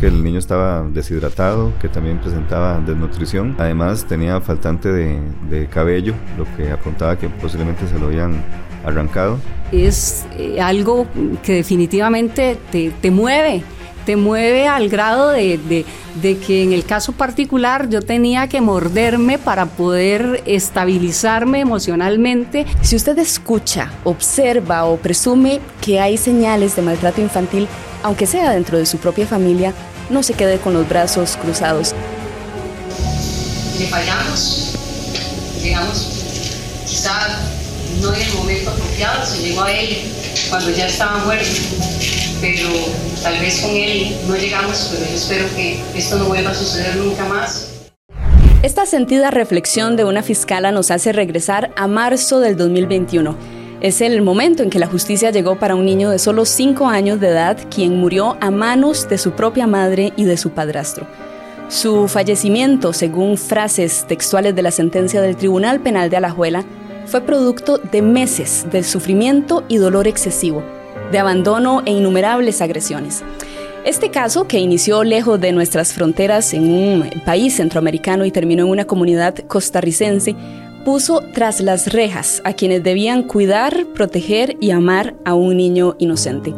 que el niño estaba deshidratado, que también presentaba desnutrición. Además tenía faltante de, cabello, lo que apuntaba que posiblemente se lo habían arrancado. Es eh, algo que definitivamente te, te mueve te mueve al grado de, que en el caso particular yo tenía que morderme para poder estabilizarme emocionalmente. Si usted escucha, observa o presume que hay señales de maltrato infantil, aunque sea dentro de su propia familia, no se quede con los brazos cruzados. Le fallamos, llegamos, quizá no en el momento apropiado, se llegó a él cuando ya estaba muerto, pero Tal vez con él no llegamos, pero yo espero que esto no vuelva a suceder nunca más. Esta sentida reflexión de una fiscala nos hace regresar a marzo del 2021. Es el momento en que la justicia llegó para un niño de solo 5 años de edad, quien murió a manos de su propia madre y de su padrastro. Su fallecimiento, según frases textuales de la sentencia del Tribunal Penal de Alajuela, fue producto de meses de sufrimiento y dolor excesivo de abandono e innumerables agresiones. Este caso, que inició lejos de nuestras fronteras en un país centroamericano y terminó en una comunidad costarricense, puso tras las rejas a quienes debían cuidar, proteger y amar a un niño inocente.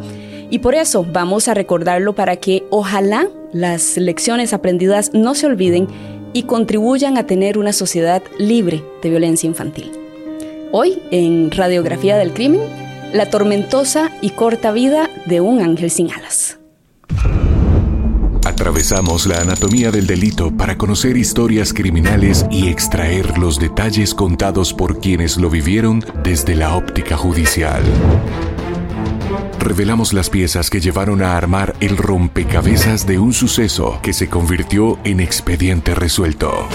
Y por eso vamos a recordarlo para que ojalá las lecciones aprendidas no se olviden y contribuyan a tener una sociedad libre de violencia infantil. Hoy, en Radiografía del Crimen, la tormentosa y corta vida de un ángel sin alas. Atravesamos la anatomía del delito para conocer historias criminales y extraer los detalles contados por quienes lo vivieron desde la óptica judicial. Revelamos las piezas que llevaron a armar el rompecabezas de un suceso que se convirtió en expediente resuelto.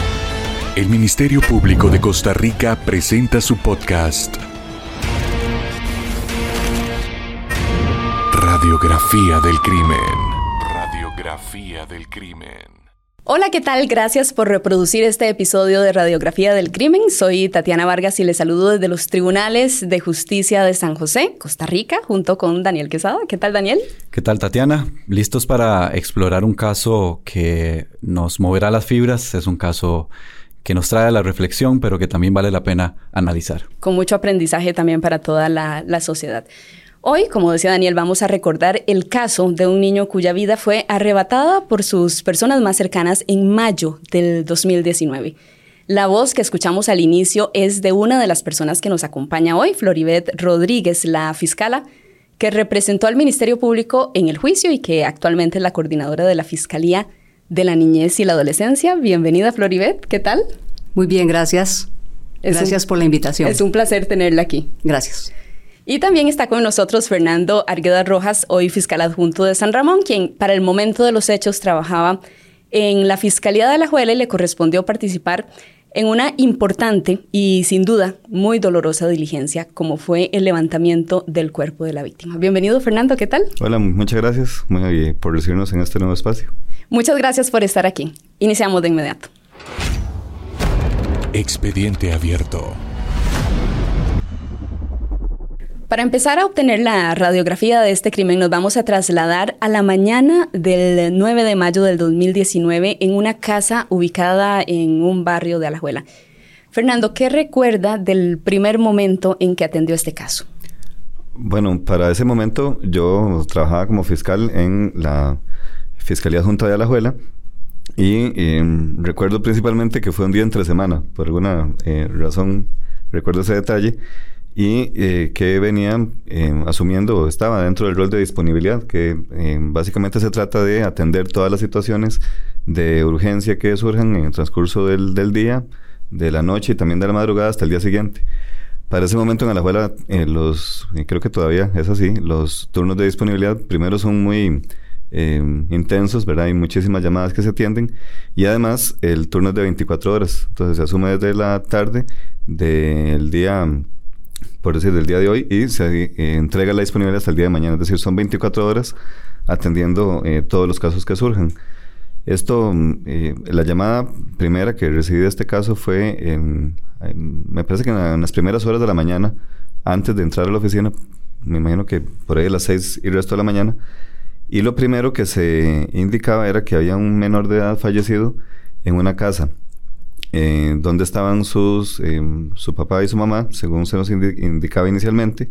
El Ministerio Público de Costa Rica presenta su podcast Radiografía del crimen. Radiografía del crimen. Hola, ¿qué tal? Gracias por reproducir este episodio de Radiografía del Crimen. Soy Tatiana Vargas y les saludo desde los Tribunales de Justicia de San José, Costa Rica, junto con Daniel Quesada. ¿Qué tal, Daniel? ¿Qué tal, Tatiana? Listos para explorar un caso que nos moverá las fibras. Es un caso que nos trae a la reflexión, pero que también vale la pena analizar. Con mucho aprendizaje también para toda la, la sociedad. Hoy, como decía Daniel, vamos a recordar el caso de un niño cuya vida fue arrebatada por sus personas más cercanas en mayo del 2019. La voz que escuchamos al inicio es de una de las personas que nos acompaña hoy, Floribet Rodríguez, la fiscala, que representó al Ministerio Público en el juicio y que actualmente es la coordinadora de la Fiscalía de la Niñez y la Adolescencia. Bienvenida, Floribet, ¿qué tal? Muy bien, gracias. gracias por la invitación. Es un placer tenerla aquí. Gracias. Y también está con nosotros Fernando Argueda Rojas, hoy fiscal adjunto de San Ramón, quien para el momento de los hechos trabajaba en la Fiscalía de la Juela y le correspondió participar en una importante y sin duda muy dolorosa diligencia como fue el levantamiento del cuerpo de la víctima. Bienvenido Fernando, ¿qué tal? Hola, muchas gracias por recibirnos en este nuevo espacio. Muchas gracias por estar aquí. Iniciamos de inmediato. Expediente abierto. Para empezar a obtener la radiografía de este crimen nos vamos a trasladar a la mañana del 9 de mayo del 2019 en una casa ubicada en un barrio de Alajuela. Fernando, ¿qué recuerda del primer momento en que atendió este caso? Bueno, para ese momento yo trabajaba como fiscal en la Fiscalía Junta de Alajuela y em, recuerdo principalmente que fue un día entre semana, por alguna eh, razón recuerdo ese detalle y eh, que venían eh, asumiendo, estaba dentro del rol de disponibilidad, que eh, básicamente se trata de atender todas las situaciones de urgencia que surjan en el transcurso del, del día, de la noche y también de la madrugada hasta el día siguiente. Para ese momento en la escuela, los, creo que todavía es así, los turnos de disponibilidad primero son muy intensos, ¿verdad? Hay muchísimas llamadas que se atienden y además el turno es de 24 horas, entonces se asume desde la tarde del día por decir, del día de hoy y se eh, entrega la disponibilidad hasta el día de mañana. Es decir, son 24 horas atendiendo eh, todos los casos que surjan. Esto, mm, eh, la llamada primera que recibí de este caso fue, en, me parece que en, las primeras horas de la mañana, antes de entrar a la oficina, me imagino que por ahí a las 6 y resto de la mañana, Y lo primero que se indicaba era que había un menor de edad fallecido en una casa. Eh, donde estaban sus, eh, su papá y su mamá, según se nos indicaba inicialmente,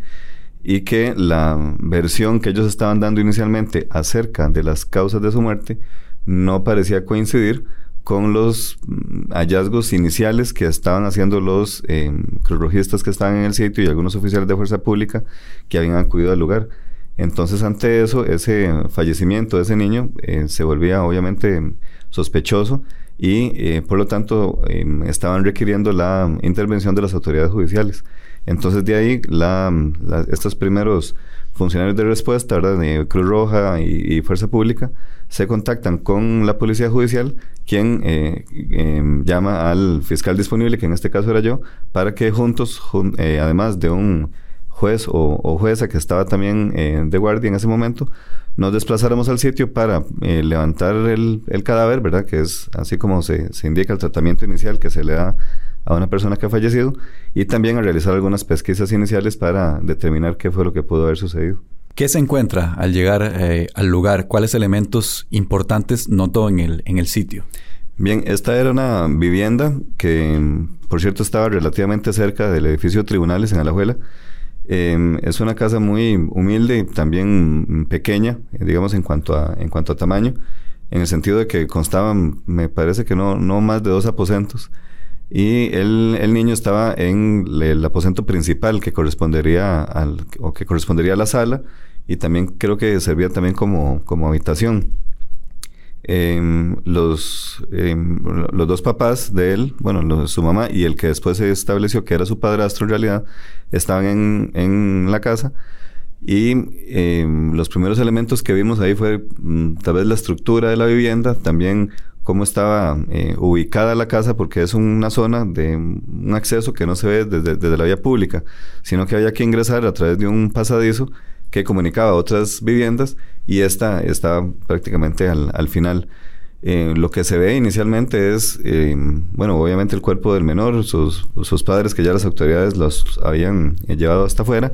y que la versión que ellos estaban dando inicialmente acerca de las causas de su muerte no parecía coincidir con los mm, hallazgos iniciales que estaban haciendo los eh, que estaban en el sitio y algunos oficiales de fuerza pública que habían acudido al lugar. Entonces, ante eso, ese fallecimiento de ese niño eh, se volvía obviamente sospechoso y, eh, por lo tanto, em, estaban requiriendo la intervención de las autoridades judiciales. Entonces, de ahí, la, estos primeros funcionarios de respuesta, ¿verdad? de Cruz Roja y, Fuerza Pública, se contactan con la Policía Judicial, quien eh, em, llama al fiscal disponible, que en este caso era yo, para que juntos, además de un juez o, jueza que estaba también eh, de guardia en ese momento, nos desplazáramos al sitio para eh, levantar el, cadáver, ¿verdad? Que es así como se, indica el tratamiento inicial que se le da a una persona que ha fallecido y también a realizar algunas pesquisas iniciales para determinar qué fue lo que pudo haber sucedido. ¿Qué se encuentra al llegar eh, al lugar? ¿Cuáles elementos importantes notó en el, en el sitio? Bien, esta era una vivienda que, por cierto, estaba relativamente cerca del edificio de tribunales en Alajuela. Em, es una casa muy humilde y también pequeña, eh, digamos, en cuanto a, en cuanto a tamaño, en el sentido de que constaban, me parece que no, no más de dos aposentos. Y el, el niño estaba en el aposento principal que correspondería al, o que correspondería a la sala y también creo que servía también como, como habitación. Em, los, los dos papás de él, bueno, su mamá y el que después se estableció que era su padrastro en realidad, estaban en, en la casa. Y em, los primeros elementos que vimos ahí fue mm, tal vez la estructura de la vivienda, también cómo estaba eh, ubicada la casa, porque es una zona de un acceso que no se ve desde, desde la vía pública, sino que había que ingresar a través de un pasadizo que comunicaba a otras viviendas y esta está prácticamente al, final. Eh, lo que se ve inicialmente es, eh, bueno, obviamente el cuerpo del menor, sus, sus, padres que ya las autoridades los habían eh, llevado hasta afuera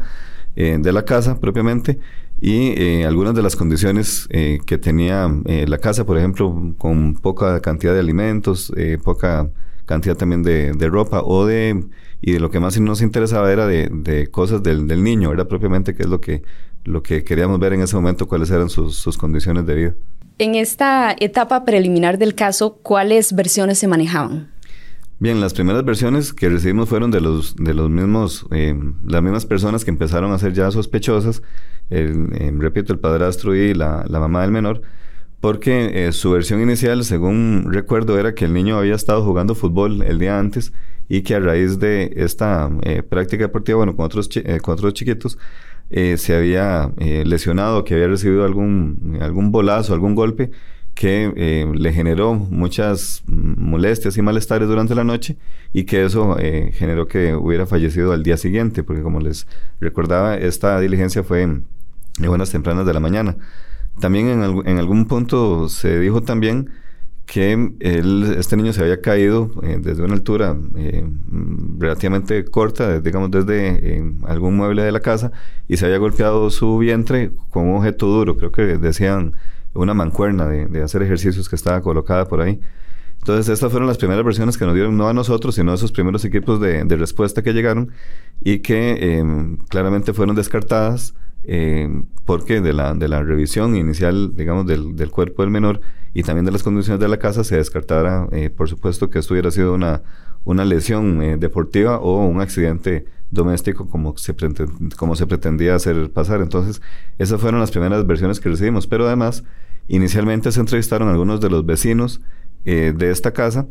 de la casa propiamente y algunas de las condiciones que tenía la casa, por ejemplo, con poca cantidad de alimentos, poca cantidad también de, de, ropa o de, y de lo que más nos interesaba era de, de cosas del, del niño, era propiamente qué es lo que lo que queríamos ver en ese momento, cuáles eran sus, condiciones de vida. En esta etapa preliminar del caso, ¿cuáles versiones se manejaban? Bien, las primeras versiones que recibimos fueron de los, de los mismos, eh, las mismas personas que empezaron a ser ya sospechosas, eh, repito, el padrastro y la, mamá del menor, porque eh, su versión inicial, según recuerdo, era que el niño había estado jugando fútbol el día antes y que a raíz de esta práctica deportiva, bueno, con otros, con otros chiquitos, eh, se había eh, lesionado, que había recibido algún, algún bolazo, algún golpe que eh, le generó muchas molestias y malestares durante la noche y que eso generó que hubiera fallecido al día siguiente, porque como les recordaba, esta diligencia fue en, buenas tempranas de la mañana. También en, en algún punto se dijo también que este niño se había caído eh, desde una altura eh, relativamente corta, digamos desde eh, algún mueble de la casa, y se había golpeado su vientre con un objeto duro, creo que decían una mancuerna de, hacer ejercicios que estaba colocada por ahí. Entonces, estas fueron las primeras versiones que nos dieron, no a nosotros, sino a esos primeros equipos de respuesta que llegaron y que claramente fueron descartadas porque de la, de la revisión inicial, digamos, del, del cuerpo del menor, y también de las condiciones de la casa se descartara, eh, por supuesto, que esto hubiera sido una, una lesión eh, deportiva o un accidente doméstico como se, como se pretendía hacer pasar. Entonces, esas fueron las primeras versiones que recibimos. Pero además, inicialmente se entrevistaron algunos de los vecinos eh, de esta casa,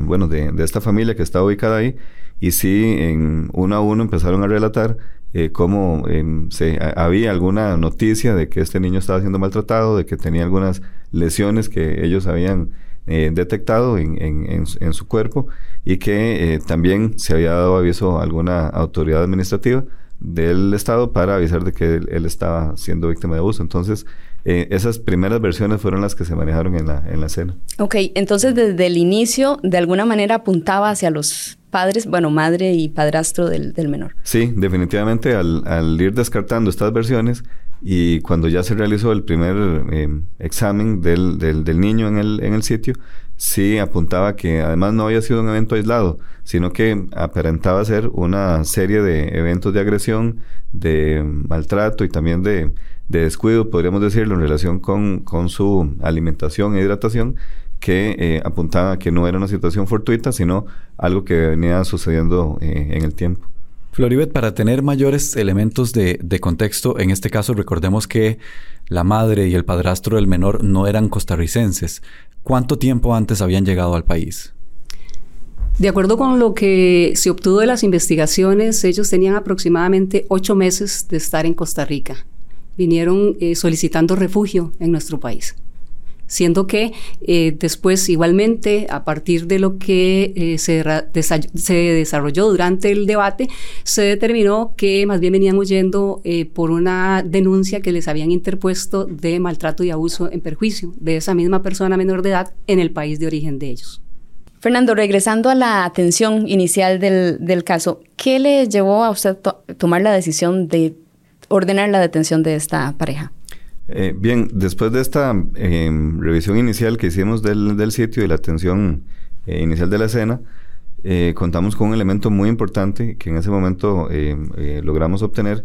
bueno, de, de, esta familia que está ubicada ahí, y sí, en uno a uno empezaron a relatar eh, cómo em, se, había alguna noticia de que este niño estaba siendo maltratado, de que tenía algunas lesiones que ellos habían eh, detectado en, su cuerpo y que eh, también se había dado aviso a alguna autoridad administrativa del Estado para avisar de que él, estaba siendo víctima de abuso. Entonces, esas primeras versiones fueron las que se manejaron en la, en la escena. Ok, entonces desde el inicio, de alguna manera apuntaba hacia los padres, bueno, madre y padrastro del, menor. Sí, definitivamente al, ir descartando estas versiones, y cuando ya se realizó el primer eh, examen del, del, niño en el, en el sitio, sí apuntaba que además no había sido un evento aislado, sino que aparentaba ser una serie de eventos de agresión, de maltrato y también de, de descuido, podríamos decirlo, en relación con, con su alimentación e hidratación, que eh, apuntaba que no era una situación fortuita, sino algo que venía sucediendo eh, en el tiempo. Floribet, para tener mayores elementos de, de, contexto, en este caso recordemos que la madre y el padrastro del menor no eran costarricenses. ¿Cuánto tiempo antes habían llegado al país? De acuerdo con lo que se obtuvo de las investigaciones, ellos tenían aproximadamente ocho meses de estar en Costa Rica. Vinieron eh, solicitando refugio en nuestro país siendo que eh, después igualmente a partir de lo que eh, se, se, desarrolló durante el debate se determinó que más bien venían huyendo eh, por una denuncia que les habían interpuesto de maltrato y abuso en perjuicio de esa misma persona menor de edad en el país de origen de ellos. Fernando, regresando a la atención inicial del, del caso, ¿qué le llevó a usted a tomar la decisión de ordenar la detención de esta pareja? Eh, bien, después de esta em, revisión inicial que hicimos del, sitio y la atención eh, inicial de la escena, eh, contamos con un elemento muy importante que en ese momento em, logramos obtener,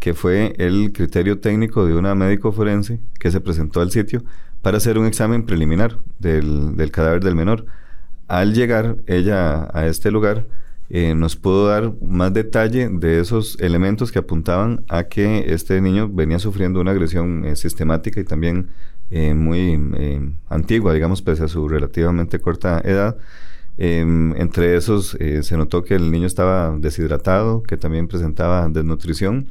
que fue el criterio técnico de una médico forense que se presentó al sitio para hacer un examen preliminar del, del cadáver del menor. Al llegar ella a este lugar, eh, nos pudo dar más detalle de esos elementos que apuntaban a que este niño venía sufriendo una agresión eh, sistemática y también eh, muy antigua, digamos, pese a su relativamente corta edad. Em, entre esos se notó que el niño estaba deshidratado, que también presentaba desnutrición.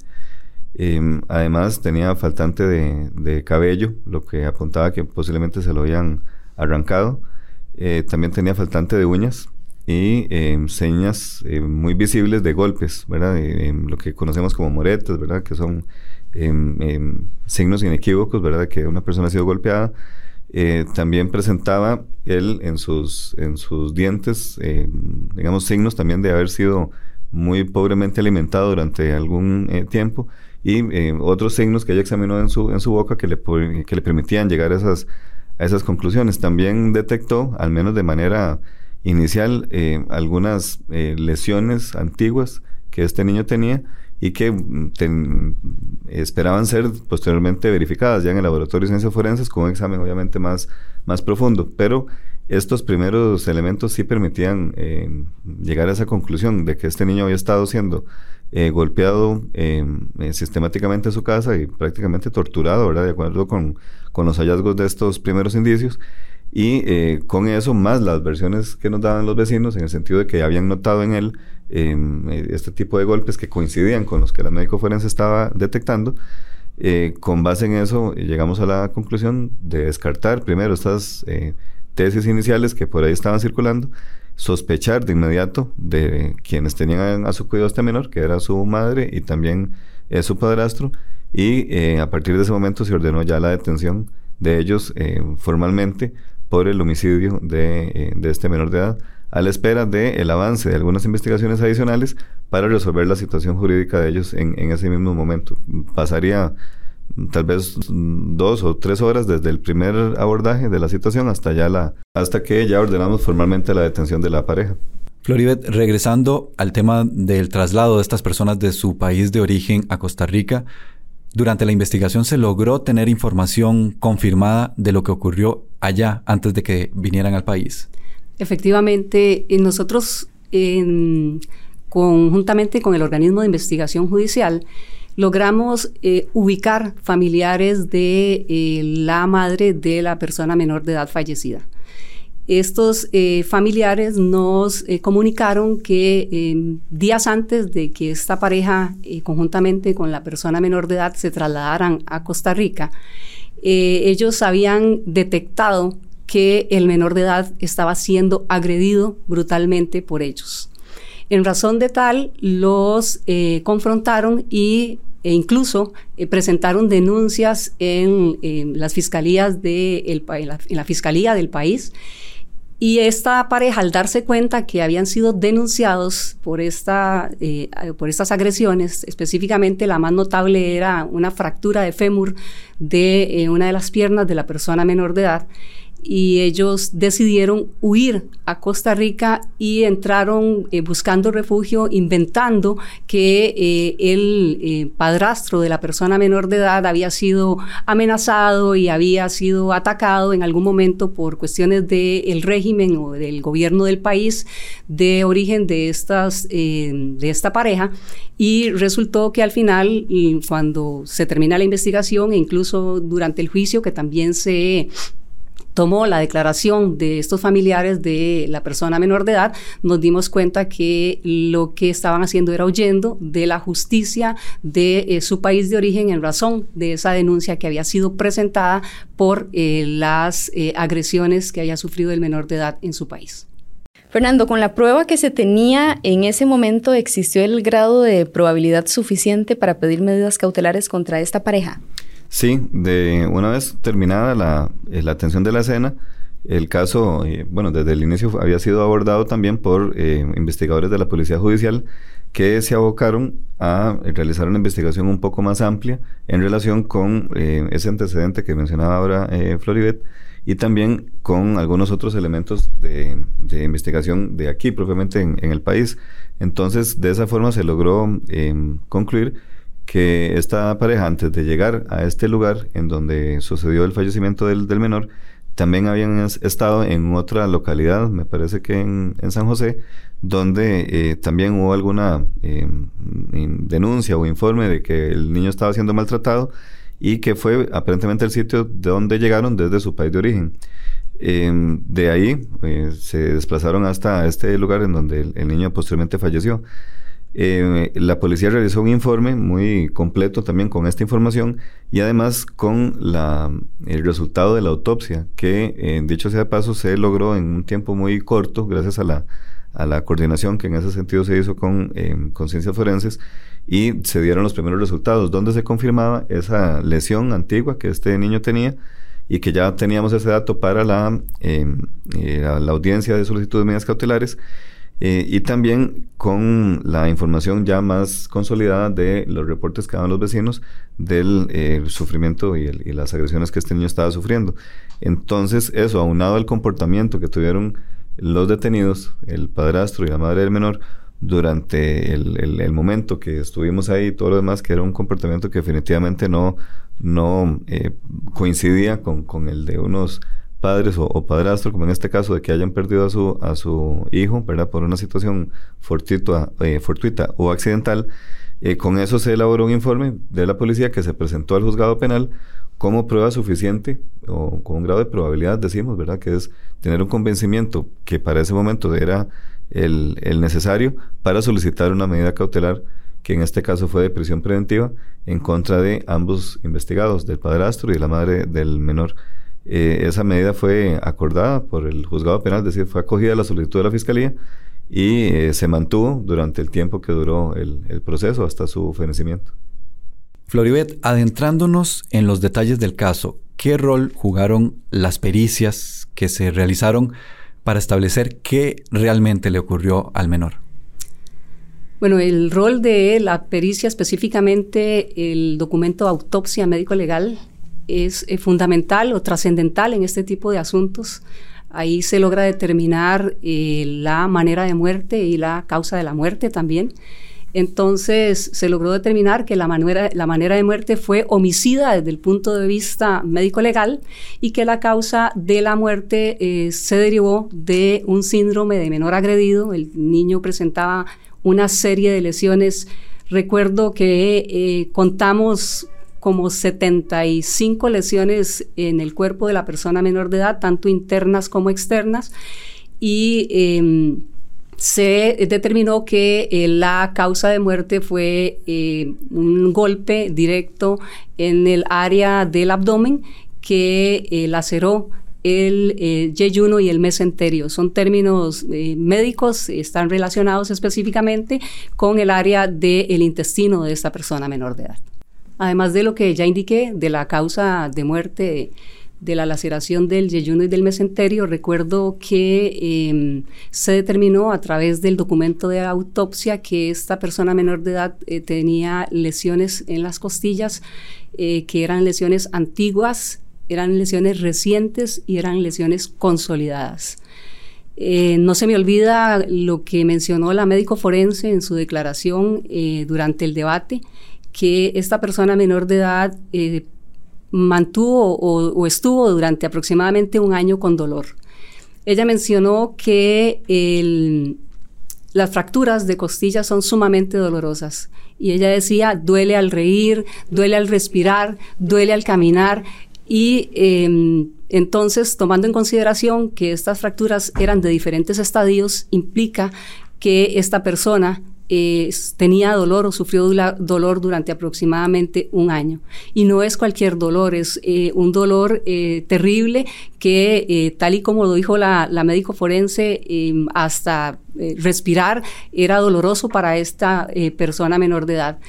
Em, además tenía faltante de, de, cabello, lo que apuntaba que posiblemente se lo habían arrancado. también tenía faltante de uñas, y em, señas em, muy visibles de golpes, ¿verdad? Em, lo que conocemos como moretas, ¿verdad? Que son signos inequívocos, ¿verdad? Que una persona ha sido golpeada. Eh, también presentaba él en sus, en sus dientes, digamos, signos también de haber sido muy pobremente alimentado durante algún eh, tiempo y otros signos que ella examinó en su, en su boca que le, que le permitían llegar a esas, a esas conclusiones. También detectó, al menos de manera inicial eh, algunas eh, lesiones antiguas que este niño tenía y que mm, esperaban ser posteriormente verificadas ya en el laboratorio de ciencias forenses con un examen obviamente más, más profundo. Pero estos primeros elementos sí permitían eh, llegar a esa conclusión de que este niño había estado siendo golpeado sistemáticamente en su casa y prácticamente torturado, ¿verdad? De acuerdo con, con los hallazgos de estos primeros indicios y eh, con eso, más las versiones que nos daban los vecinos, en el sentido de que habían notado en él eh, este tipo de golpes que coincidían con los que la médico forense estaba detectando, eh, con base en eso llegamos a la conclusión de descartar primero estas tesis iniciales que por ahí estaban circulando, sospechar de inmediato de quienes tenían a su cuidado este menor, que era su madre y también su padrastro, y a partir de ese momento se ordenó ya la detención de ellos formalmente por el homicidio eh, de, este menor de edad, a la espera del el avance de algunas investigaciones adicionales para resolver la situación jurídica de ellos en, ese mismo momento. Pasaría tal vez dos o tres horas desde el primer abordaje de la situación hasta ya la hasta que ya ordenamos formalmente la detención de la pareja. Floribet, regresando al tema del traslado de estas personas de su país de origen a Costa Rica, durante la investigación se logró tener información confirmada de lo que ocurrió allá antes de que vinieran al país. Efectivamente, nosotros conjuntamente con el organismo de investigación judicial logramos eh, ubicar familiares de eh, la madre de la persona menor de edad fallecida. Estos eh, familiares nos eh, comunicaron que em, días antes de que esta pareja, eh, conjuntamente con la persona menor de edad, se trasladaran a Costa Rica, ellos habían detectado que el menor de edad estaba siendo agredido brutalmente por ellos. En razón de tal, los confrontaron y e incluso presentaron denuncias en, las fiscalías de en la, fiscalía del país Y esta pareja, al darse cuenta que habían sido denunciados por, esta, eh, por estas agresiones, específicamente la más notable era una fractura de fémur de eh, una de las piernas de la persona menor de edad, y ellos decidieron huir a Costa Rica y entraron eh, buscando refugio, inventando que eh, el eh, padrastro de la persona menor de edad había sido amenazado y había sido atacado en algún momento por cuestiones del régimen o del gobierno del país de origen de, estas, de esta pareja. Y resultó que al final, cuando se termina la investigación e incluso durante el juicio, que también se tomó la declaración de estos familiares de la persona menor de edad, nos dimos cuenta que lo que estaban haciendo era huyendo de la justicia de eh, su país de origen en razón de esa denuncia que había sido presentada por eh, las eh, agresiones que había sufrido el menor de edad en su país. Fernando, con la prueba que se tenía en ese momento, ¿existió el grado de probabilidad suficiente para pedir medidas cautelares contra esta pareja? Sí, de una vez terminada la, eh, la atención de la escena, el caso, eh, bueno, desde el inicio había sido abordado también por eh, investigadores de la Policía Judicial que se abocaron a realizar una investigación un poco más amplia en relación con ese antecedente que mencionaba ahora Floribet y también con algunos otros elementos de, de investigación de aquí propiamente en, en, el país. Entonces, de esa forma se logró concluir que esta pareja, antes de llegar a este lugar en donde sucedió el fallecimiento del, menor, también habían estado en otra localidad, me parece que en, San José, donde eh, también hubo alguna eh, denuncia o informe de que el niño estaba siendo maltratado y que fue aparentemente el sitio de donde llegaron desde su país de origen. Em, de ahí eh, se desplazaron hasta este lugar en donde el niño posteriormente falleció. Eh, la policía realizó un informe muy completo también con esta información y además con la, el resultado de la autopsia, que eh, dicho sea de paso se logró en un tiempo muy corto gracias a la, coordinación que en ese sentido se hizo con, eh, con ciencias forenses y se dieron los primeros resultados donde se confirmaba esa lesión antigua que este niño tenía y que ya teníamos ese dato para la, la, la audiencia de solicitud de medidas cautelares eh, y también con la información ya más consolidada de los reportes que daban los vecinos del eh, sufrimiento y, las agresiones que este niño estaba sufriendo. Entonces, eso, aunado al comportamiento que tuvieron los detenidos, el padrastro y la madre del menor, durante el, momento que estuvimos ahí y todo lo demás, que era un comportamiento que definitivamente no, no eh, coincidía con, con el de unos padres o, padrastro, como en este caso de que hayan perdido a su, a su hijo, ¿verdad? Por una situación fortuita, eh, fortuita o accidental, eh, con eso se elaboró un informe de la policía que se presentó al juzgado penal como prueba suficiente o con un grado de probabilidad, decimos, ¿verdad? Que es tener un convencimiento que para ese momento era el, el necesario para solicitar una medida cautelar que en este caso fue de prisión preventiva en contra de ambos investigados, del padrastro y de la madre del menor. Eh, esa medida fue acordada por el juzgado penal, es decir, fue acogida la solicitud de la fiscalía y eh, se mantuvo durante el tiempo que duró el, el proceso hasta su fenecimiento. Floribet, adentrándonos en los detalles del caso, ¿qué rol jugaron las pericias que se realizaron para establecer qué realmente le ocurrió al menor? Bueno, el rol de la pericia, específicamente el documento de autopsia médico-legal, es eh, fundamental o trascendental en este tipo de asuntos. Ahí se logra determinar eh, la manera de muerte y la causa de la muerte también. Entonces se logró determinar que la manera, la manera de muerte fue homicida desde el punto de vista médico-legal y que la causa de la muerte eh, se derivó de un síndrome de menor agredido. El niño presentaba una serie de lesiones. Recuerdo que contamos como 75 lesiones en el cuerpo de la persona menor de edad, tanto internas como externas, y em, se determinó que eh, la causa de muerte fue eh, un golpe directo en el área del abdomen que eh, laceró el yeyuno y el mesenterio. Son términos médicos, están relacionados específicamente con el área del intestino de esta persona menor de edad además de lo que ya indiqué de la causa de muerte de la laceración del yeyuno y del mesenterio, recuerdo que em, se determinó a través del documento de autopsia que esta persona menor de edad eh, tenía lesiones en las costillas, eh, que eran lesiones antiguas, eran lesiones recientes y eran lesiones consolidadas. Eh, no se me olvida lo que mencionó la médico forense en su declaración durante el debate, que esta persona menor de edad mantuvo o, estuvo durante aproximadamente un año con dolor. Ella mencionó que las fracturas de costillas son sumamente dolorosas y ella decía, duele al reír, duele al respirar, duele al caminar y em, entonces, tomando en consideración que estas fracturas eran de diferentes estadios, implica que esta persona tenía dolor o sufrió dolor durante aproximadamente un año. Y no es cualquier dolor, es eh, un dolor eh, terrible que, eh, tal y como lo dijo la, la médico forense, em, hasta respirar era doloroso para esta persona menor de edad.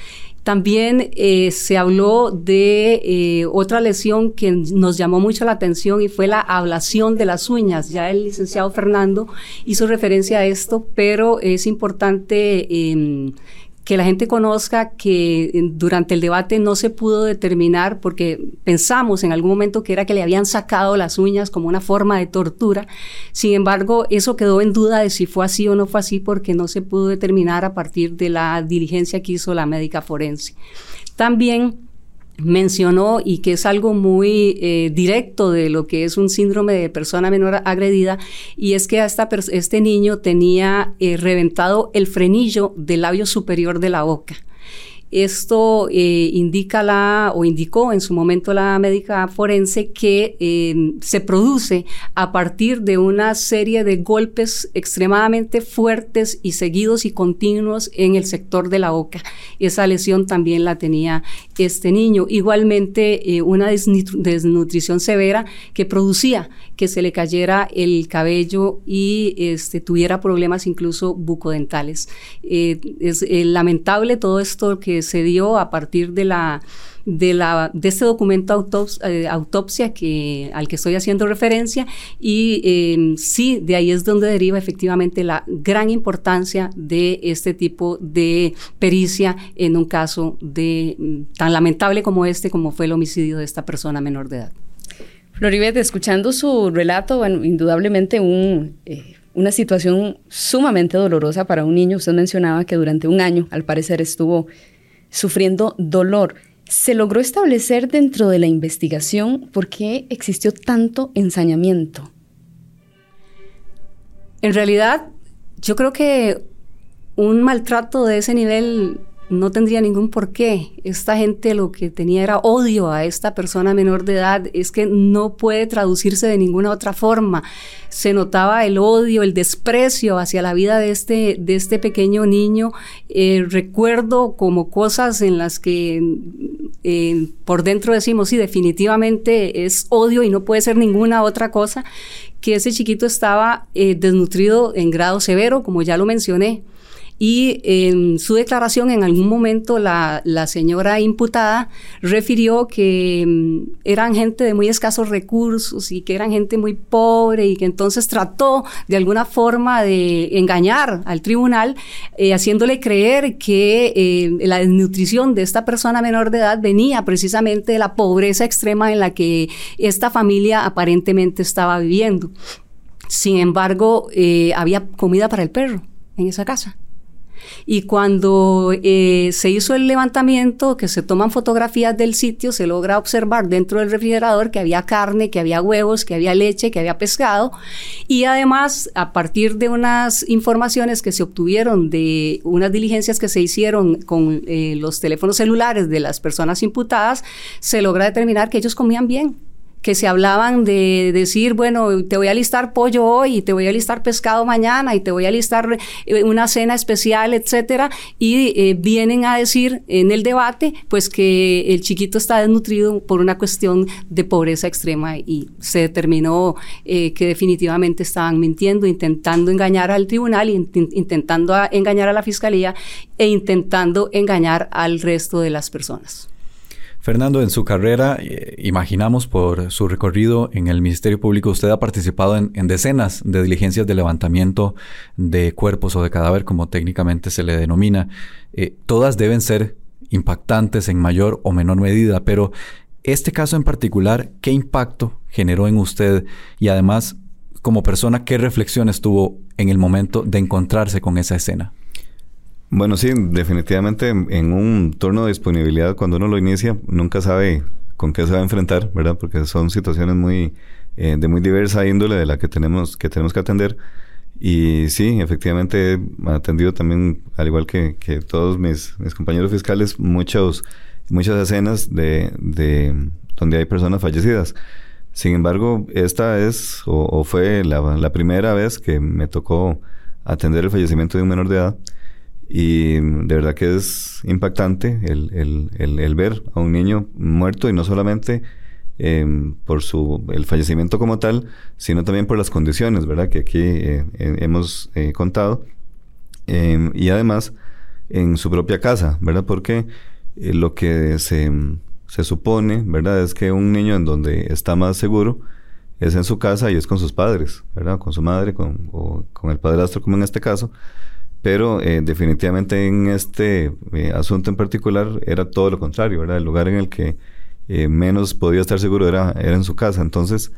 También eh, se habló de eh, otra lesión que nos llamó mucho la atención y fue la ablación de las uñas. Ya el licenciado Fernando hizo referencia a esto, pero es importante eh, que la gente conozca que durante el debate no se pudo determinar porque pensamos en algún momento que era que le habían sacado las uñas como una forma de tortura. Sin embargo, eso quedó en duda de si fue así o no fue así porque no se pudo determinar a partir de la diligencia que hizo la médica forense. También mencionó y que es algo muy eh, directo de lo que es un síndrome de persona menor agredida y es que esta este niño tenía eh, reventado el frenillo del labio superior de la boca. Esto eh, indica la, o indicó en su momento la médica forense que eh, se produce a partir de una serie de golpes extremadamente fuertes y seguidos y continuos en el sector de la boca. Esa lesión también la tenía este niño. Igualmente, eh, una desnutrición severa que producía que se le cayera el cabello y este, tuviera problemas incluso bucodentales. es lamentable todo esto que se dio a partir de la de, la, de este documento eh, autopsia que, al que estoy haciendo referencia y em, sí, de ahí es donde deriva efectivamente la gran importancia de este tipo de pericia en un caso de mm, tan lamentable como este, como fue el homicidio de esta persona menor de edad. Floribet, escuchando su relato, bueno, indudablemente un... Eh, una situación sumamente dolorosa para un niño. Usted mencionaba que durante un año, al parecer, estuvo sufriendo dolor. ¿Se logró establecer dentro de la investigación por qué existió tanto ensañamiento? En realidad, yo creo que un maltrato de ese nivel no tendría ningún porqué. Esta gente lo que tenía era odio a esta persona menor de edad. Es que no puede traducirse de ninguna otra forma. Se notaba el odio, el desprecio hacia la vida de este, de este pequeño niño. Eh, recuerdo como cosas en las que por dentro decimos, sí, definitivamente es odio y no puede ser ninguna otra cosa, que ese chiquito estaba eh, desnutrido en grado severo, como ya lo mencioné y en su declaración en algún momento la, señora imputada refirió que mm, eran gente de muy escasos recursos y que eran gente muy pobre y que entonces trató de alguna forma de engañar al tribunal eh, haciéndole creer que eh, la desnutrición de esta persona menor de edad venía precisamente de la pobreza extrema en la que esta familia aparentemente estaba viviendo. Sin embargo, eh, había comida para el perro en esa casa. Y cuando eh, se hizo el levantamiento, que se toman fotografías del sitio, se logra observar dentro del refrigerador que había carne, que había huevos, que había leche, que había pescado. Y además, a partir de unas informaciones que se obtuvieron de unas diligencias que se hicieron con eh, los teléfonos celulares de las personas imputadas, se logra determinar que ellos comían bien que se hablaban de decir, bueno, te voy a listar pollo hoy, y te voy a listar pescado mañana, y te voy a listar eh, una cena especial, etcétera, y eh, vienen a decir en el debate, pues que el chiquito está desnutrido por una cuestión de pobreza extrema y se determinó eh, que definitivamente estaban mintiendo, intentando engañar al tribunal, intentando engañar a la fiscalía e intentando engañar al resto de las personas. Fernando, en su carrera, eh, imaginamos por su recorrido en el Ministerio Público, usted ha participado en, decenas de diligencias de levantamiento de cuerpos o de cadáver, como técnicamente se le denomina. Eh, todas deben ser impactantes en mayor o menor medida, pero este caso en particular, ¿qué impacto generó en usted? Y además, como persona, ¿qué reflexiones tuvo en el momento de encontrarse con esa escena? Bueno, sí, definitivamente en un turno de disponibilidad, cuando uno lo inicia, nunca sabe con qué se va a enfrentar, ¿verdad? Porque son situaciones muy eh, de muy diversa índole de la que tenemos que tenemos que atender. Y sí, efectivamente he atendido también, al igual que, que todos mis, mis, compañeros fiscales, muchos, muchas escenas de, de donde hay personas fallecidas. Sin embargo, esta es o, fue la, la, primera vez que me tocó atender el fallecimiento de un menor de edad. Y de verdad que es impactante el, el, el, ver a un niño muerto y no solamente em, por su, el fallecimiento como tal, sino también por las condiciones, ¿verdad? Que aquí eh, hemos eh, contado. Em, y además en su propia casa, ¿verdad? Porque eh, lo que se, se supone, ¿verdad? Es que un niño en donde está más seguro es en su casa y es con sus padres, ¿verdad? Con su madre con, o con el padrastro, como en este caso. Pero eh, definitivamente en este eh, asunto en particular era todo lo contrario, ¿verdad? El lugar en el que eh, menos podía estar seguro era, era en su casa. Entonces,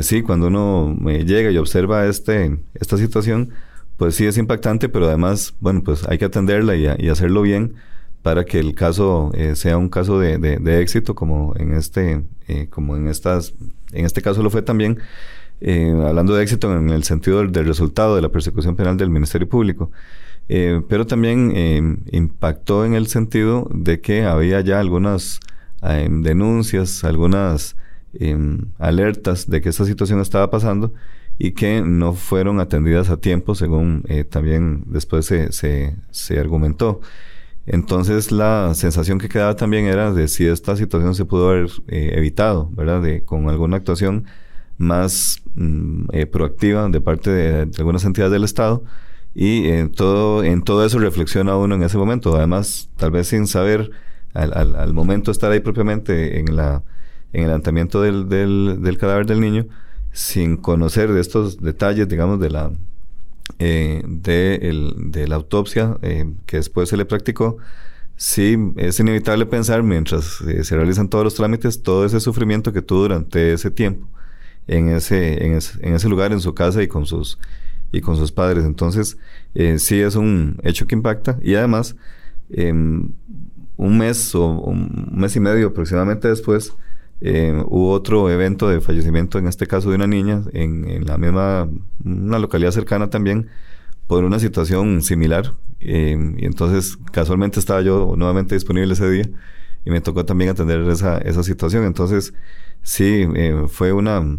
sí, cuando uno llega y observa este, esta situación, pues sí es impactante, pero además, bueno, pues hay que atenderla y, y hacerlo bien para que el caso sea un caso de, de, de, éxito como en este, como en estas, en este caso lo fue también. Eh, hablando de éxito en el sentido del, resultado de la persecución penal del Ministerio Público. Eh, pero también eh, impactó en el sentido de que había ya algunas denuncias, algunas alertas de que esta situación estaba pasando y que no fueron atendidas a tiempo, según también después se, se, se, argumentó. Entonces la sensación que quedaba también era de si esta situación se pudo haber evitado, ¿verdad? De, con alguna actuación más mm, eh, proactiva de parte de, algunas entidades del Estado y en todo, en todo eso reflexiona uno en ese momento. Además, tal vez sin saber al, momento estar ahí propiamente en, la, en el levantamiento del, del, del, cadáver del niño, sin conocer de estos detalles, digamos, de la, eh, de, de, la autopsia eh, que después se le practicó, sí es inevitable pensar mientras eh, se realizan todos los trámites, todo ese sufrimiento que tuvo durante ese tiempo en ese, en ese, lugar, en su casa y con sus, y con sus padres. Entonces, eh, sí es un hecho que impacta. Y además, em, un mes o un mes y medio aproximadamente después, em, hubo otro evento de fallecimiento, en este caso de una niña, en, en la misma, una localidad cercana también, por una situación similar. Em, y entonces, casualmente estaba yo nuevamente disponible ese día y me tocó también atender esa, esa situación. Entonces, sí, eh, fue una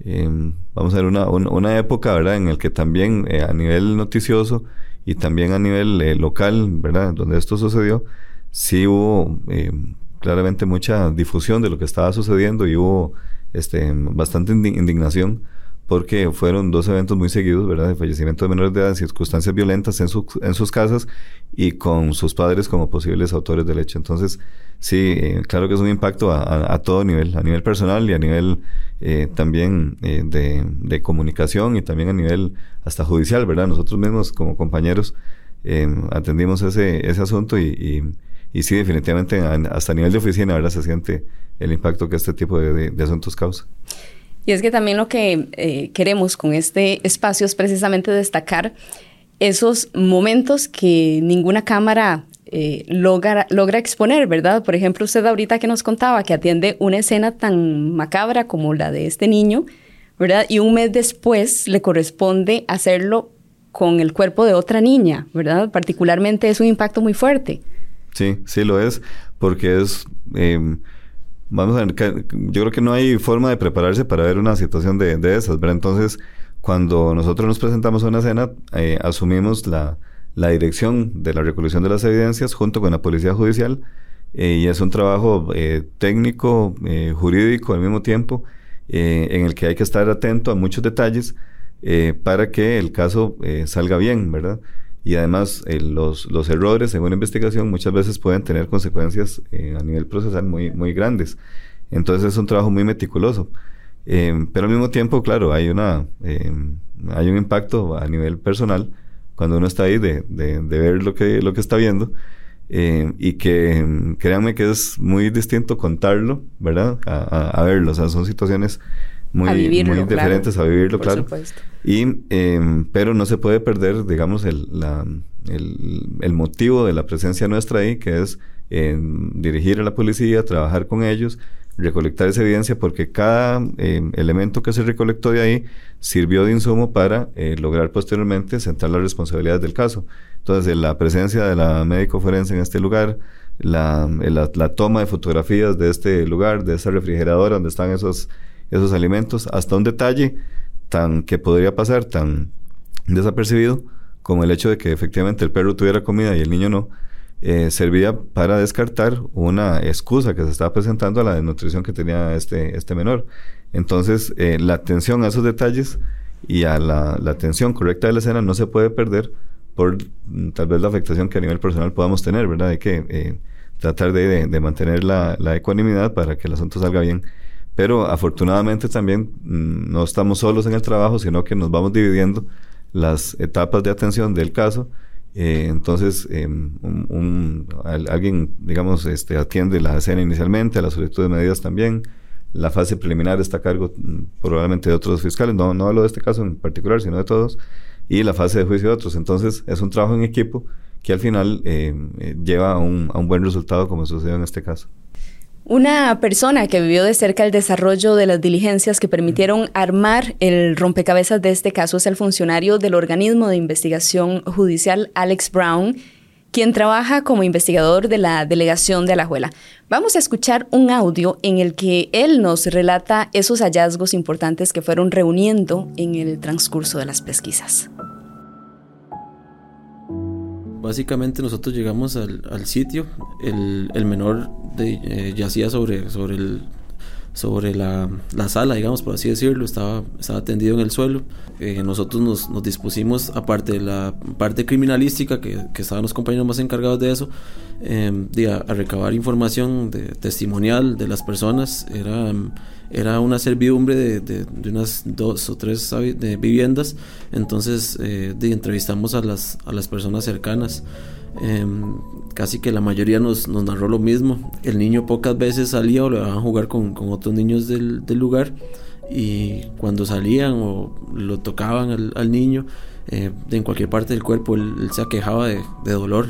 Em, vamos a ver, una, una, época, ¿verdad?, en el que también eh, a nivel noticioso y también a nivel eh, local, ¿verdad?, donde esto sucedió, sí hubo em, claramente mucha difusión de lo que estaba sucediendo y hubo este, bastante indignación porque fueron dos eventos muy seguidos, ¿verdad? De fallecimiento de menores de edad circunstancias violentas en, en sus casas y con sus padres como posibles autores del hecho. Entonces, sí, eh, claro que es un impacto a, a, todo nivel, a nivel personal y a nivel eh, también eh, de, de, comunicación y también a nivel hasta judicial, ¿verdad? Nosotros mismos como compañeros atendimos ese, ese asunto y, y, y sí, definitivamente hasta a nivel de oficina, ¿verdad? Se siente el impacto que este tipo de, de asuntos causa. Y es que también lo que eh, queremos con este espacio es precisamente destacar esos momentos que ninguna cámara eh, logra, logra exponer, ¿verdad? Por ejemplo, usted ahorita que nos contaba que atiende una escena tan macabra como la de este niño, ¿verdad? Y un mes después le corresponde hacerlo con el cuerpo de otra niña, ¿verdad? Particularmente es un impacto muy fuerte. Sí, sí lo es, porque es... Em, vamos a ver, yo creo que no hay forma de prepararse para ver una situación de, de esas, ¿verdad? Entonces, cuando nosotros nos presentamos a una escena, eh, asumimos la, la, dirección de la recolección de las evidencias junto con la Policía Judicial eh, y es un trabajo eh, técnico, eh, jurídico al mismo tiempo, eh, en el que hay que estar atento a muchos detalles para que el caso salga bien, ¿verdad? Y además los, los, errores en una investigación muchas veces pueden tener consecuencias a nivel procesal muy, muy grandes. Entonces es un trabajo muy meticuloso. pero al mismo tiempo, claro, hay, una, hay un impacto a nivel personal cuando uno está ahí de, de, ver lo que, lo que está viendo eh, y que créanme que es muy distinto contarlo, ¿verdad? A, a, verlo. O sea, son situaciones muy, muy diferentes a vivirlo, claro. Y, eh, pero no se puede perder, digamos, el, la, el, el, motivo de la presencia nuestra ahí, que es eh, dirigir a la policía, trabajar con ellos, recolectar esa evidencia, porque cada eh, elemento que se recolectó de ahí sirvió de insumo para eh, lograr posteriormente centrar las responsabilidades del caso. Entonces, la presencia de la médico forense en este lugar, la, la, toma de fotografías de este lugar, de esa refrigeradora donde están esos, esos alimentos, hasta un detalle tan que podría pasar tan desapercibido como el hecho de que efectivamente el perro tuviera comida y el niño no, eh, servía para descartar una excusa que se estaba presentando a la desnutrición que tenía este, este menor. Entonces, eh, la atención a esos detalles y a la, atención correcta de la escena no se puede perder por mm, tal vez la afectación que a nivel personal podamos tener, ¿verdad? Hay que eh, tratar de, mantener la, ecuanimidad para que el asunto salga bien. Pero afortunadamente también mm, no estamos solos en el trabajo, sino que nos vamos dividiendo las etapas de atención del caso. Eh, entonces, un, alguien, digamos, este, atiende la escena inicialmente, la solicitud de medidas también. La fase preliminar está a cargo mm, probablemente de otros fiscales, no, no hablo de este caso en particular, sino de todos y la fase de juicio de otros. Entonces es un trabajo en equipo que al final eh, eh, lleva a a un buen resultado como sucedió en este caso. Una persona que vivió de cerca el desarrollo de las diligencias que permitieron armar el rompecabezas de este caso es el funcionario del organismo de investigación judicial Alex Brown, quien trabaja como investigador de la delegación de Alajuela. Vamos a escuchar un audio en el que él nos relata esos hallazgos importantes que fueron reuniendo en el transcurso de las pesquisas. Básicamente nosotros llegamos al, sitio, el, menor de, eh, yacía sobre, sobre el, sobre la, la, sala, digamos, por así decirlo, estaba, estaba tendido en el suelo. Eh, nosotros nos, nos, dispusimos, aparte de la parte criminalística, que, que estaban los compañeros más encargados de eso, eh, de, a, recabar información de, testimonial de las personas. Era, era una servidumbre de, de, unas dos o tres viviendas, entonces eh, entrevistamos a las, a las personas cercanas. Em, casi que la mayoría nos, nos, narró lo mismo. El niño pocas veces salía o le dejaban jugar con, con otros niños del, del, lugar y cuando salían o lo tocaban al, al niño, eh, en cualquier parte del cuerpo él, se aquejaba de, de, dolor.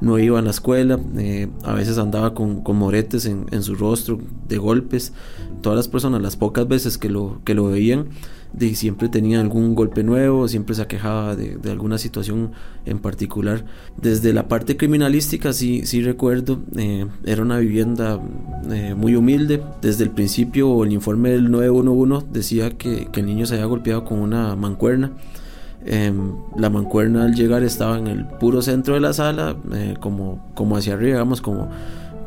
No iba a la escuela, eh, a veces andaba con, con moretes en, en, su rostro, de golpes. Todas las personas, las pocas veces que lo, que lo veían, de siempre tenía algún golpe nuevo, siempre se aquejaba de, alguna situación en particular. Desde la parte criminalística sí, sí recuerdo, eh, era una vivienda eh, muy humilde. Desde el principio el informe del 911 decía que, el niño se había golpeado con una mancuerna. Em, la mancuerna al llegar estaba en el puro centro de la sala, eh, como, como hacia arriba, digamos, como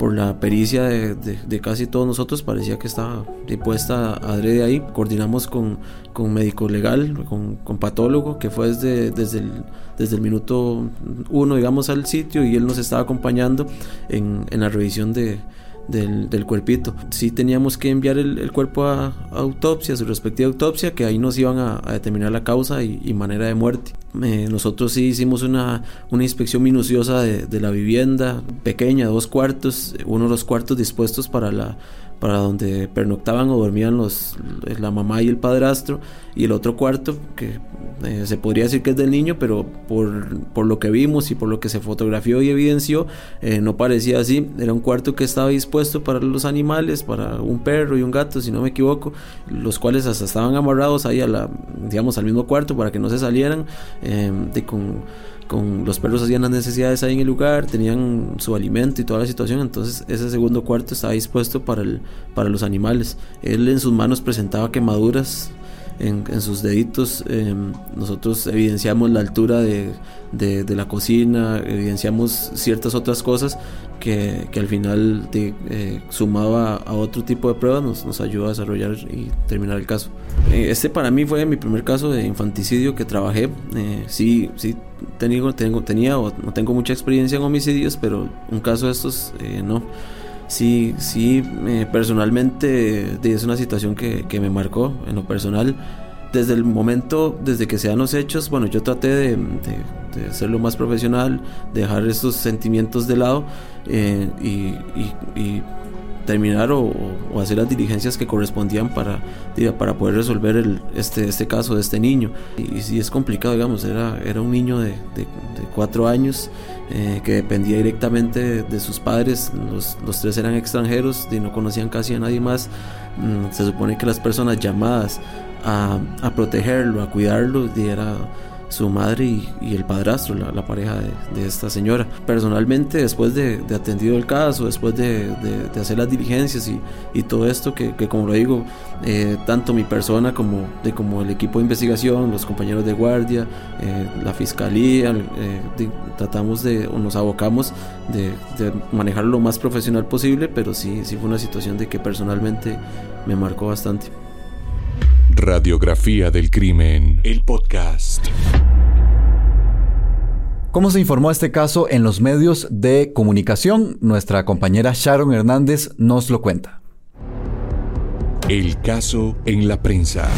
por la pericia de, casi todos nosotros, parecía que estaba puesta adrede ahí. Coordinamos con, con médico legal, con, con, patólogo, que fue desde, desde, el, desde el minuto uno, digamos, al sitio y él nos estaba acompañando en, en la revisión de, del, del, cuerpito. Sí teníamos que enviar el, cuerpo a, autopsia, a su respectiva autopsia, que ahí nos iban a, determinar la causa y, manera de muerte. Eh, nosotros sí hicimos una, una inspección minuciosa de, la vivienda, pequeña, dos cuartos, uno de los cuartos dispuestos para la para donde pernoctaban o dormían los, la mamá y el padrastro, y el otro cuarto, que eh, se podría decir que es del niño, pero por, por, lo que vimos y por lo que se fotografió y evidenció, eh, no parecía así. Era un cuarto que estaba dispuesto para los animales, para un perro y un gato, si no me equivoco, los cuales hasta estaban amarrados ahí a digamos, al mismo cuarto para que no se salieran, eh, con con los perros hacían las necesidades ahí en el lugar, tenían su alimento y toda la situación, entonces ese segundo cuarto estaba dispuesto para, el, para los animales. Él en sus manos presentaba quemaduras en, sus deditos. Em, nosotros evidenciamos la altura de, de, la cocina, evidenciamos ciertas otras cosas que, que al final, de, eh, sumado a, otro tipo de pruebas, nos, nos ayuda a desarrollar y terminar el caso. Eh, este para mí fue mi primer caso de infanticidio que trabajé. Eh, sí, sí tengo, tengo, tenía o no tengo mucha experiencia en homicidios, pero un caso de estos no sí, sí, personalmente es una situación que, que, me marcó en lo personal. Desde el momento, desde que se dan los hechos, bueno, yo traté de, de, más profesional, dejar esos sentimientos de lado eh, y terminar o, hacer las diligencias que correspondían para, para poder resolver el, este, este caso de este niño. Y, si es complicado, digamos, era, era un niño de, de, cuatro años eh, que dependía directamente de, sus padres, los, los, tres eran extranjeros y no conocían casi a nadie más. Mm, se supone que las personas llamadas a, a protegerlo, a cuidarlo, era su madre y, el padrastro, la, pareja de, esta señora. Personalmente, después de, atendido el caso, después de, hacer las diligencias y, todo esto, que, como lo digo, eh, tanto mi persona como, de, como el equipo de investigación, los compañeros de guardia, eh, la fiscalía, eh, tratamos de, o nos abocamos de, manejarlo lo más profesional posible, pero sí, sí fue una situación de que personalmente me marcó bastante. Radiografía del Crimen, el podcast. ¿Cómo se informó este caso en los medios de comunicación? Nuestra compañera Sharon Hernández nos lo cuenta. El caso en la prensa.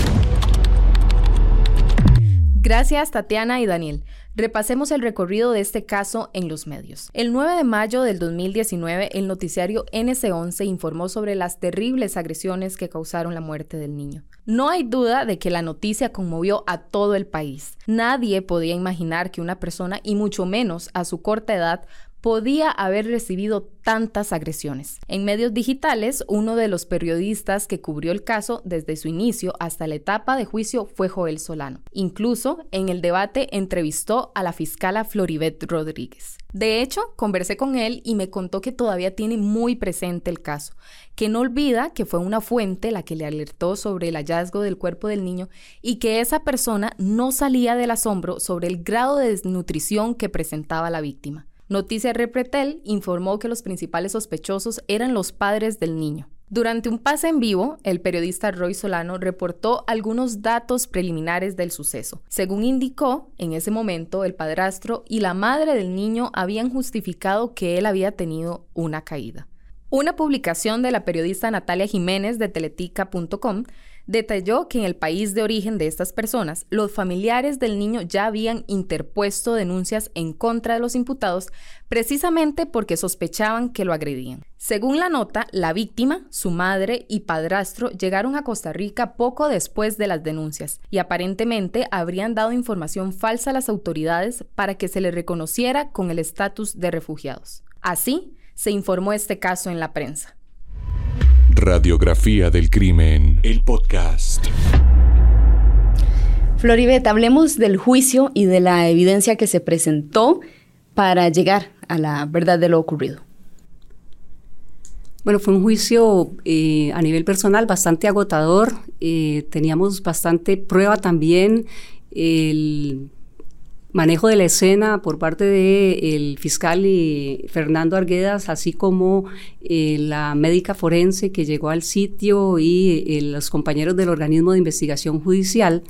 Gracias Tatiana y Daniel. Repasemos el recorrido de este caso en los medios. El 9 de mayo del 2019, el noticiario NC11 informó sobre las terribles agresiones que causaron la muerte del niño. No hay duda de que la noticia conmovió a todo el país. Nadie podía imaginar que una persona, y mucho menos a su corta edad, podía haber recibido tantas agresiones. En medios digitales, uno de los periodistas que cubrió el caso desde su inicio hasta la etapa de juicio fue Joel Solano. Incluso en el debate entrevistó a la fiscala Floribet Rodríguez. De hecho, conversé con él y me contó que todavía tiene muy presente el caso, que no olvida que fue una fuente la que le alertó sobre el hallazgo del cuerpo del niño y que esa persona no salía del asombro sobre el grado de desnutrición que presentaba la víctima. Noticias Repretel informó que los principales sospechosos eran los padres del niño. Durante un pase en vivo, el periodista Roy Solano reportó algunos datos preliminares del suceso. Según indicó, en ese momento el padrastro y la madre del niño habían justificado que él había tenido una caída. Una publicación de la periodista Natalia Jiménez de teletica.com detalló que en el país de origen de estas personas, los familiares del niño ya habían interpuesto denuncias en contra de los imputados precisamente porque sospechaban que lo agredían. Según la nota, la víctima, su madre y padrastro llegaron a Costa Rica poco después de las denuncias y aparentemente habrían dado información falsa a las autoridades para que se les reconociera con el estatus de refugiados. Así, se informó este caso en la prensa. Radiografía del Crimen, el podcast. Floribet, hablemos del juicio y de la evidencia que se presentó para llegar a la verdad de lo ocurrido. Bueno, fue un juicio eh, a nivel personal bastante agotador. Eh, teníamos bastante prueba también. El manejo de la escena por parte del fiscal Fernando Arguedas, así como eh, la médica forense que llegó al sitio y eh, los compañeros del organismo de investigación judicial,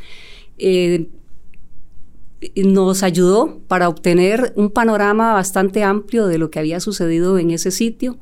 eh, nos ayudó para obtener un panorama bastante amplio de lo que había sucedido en ese sitio.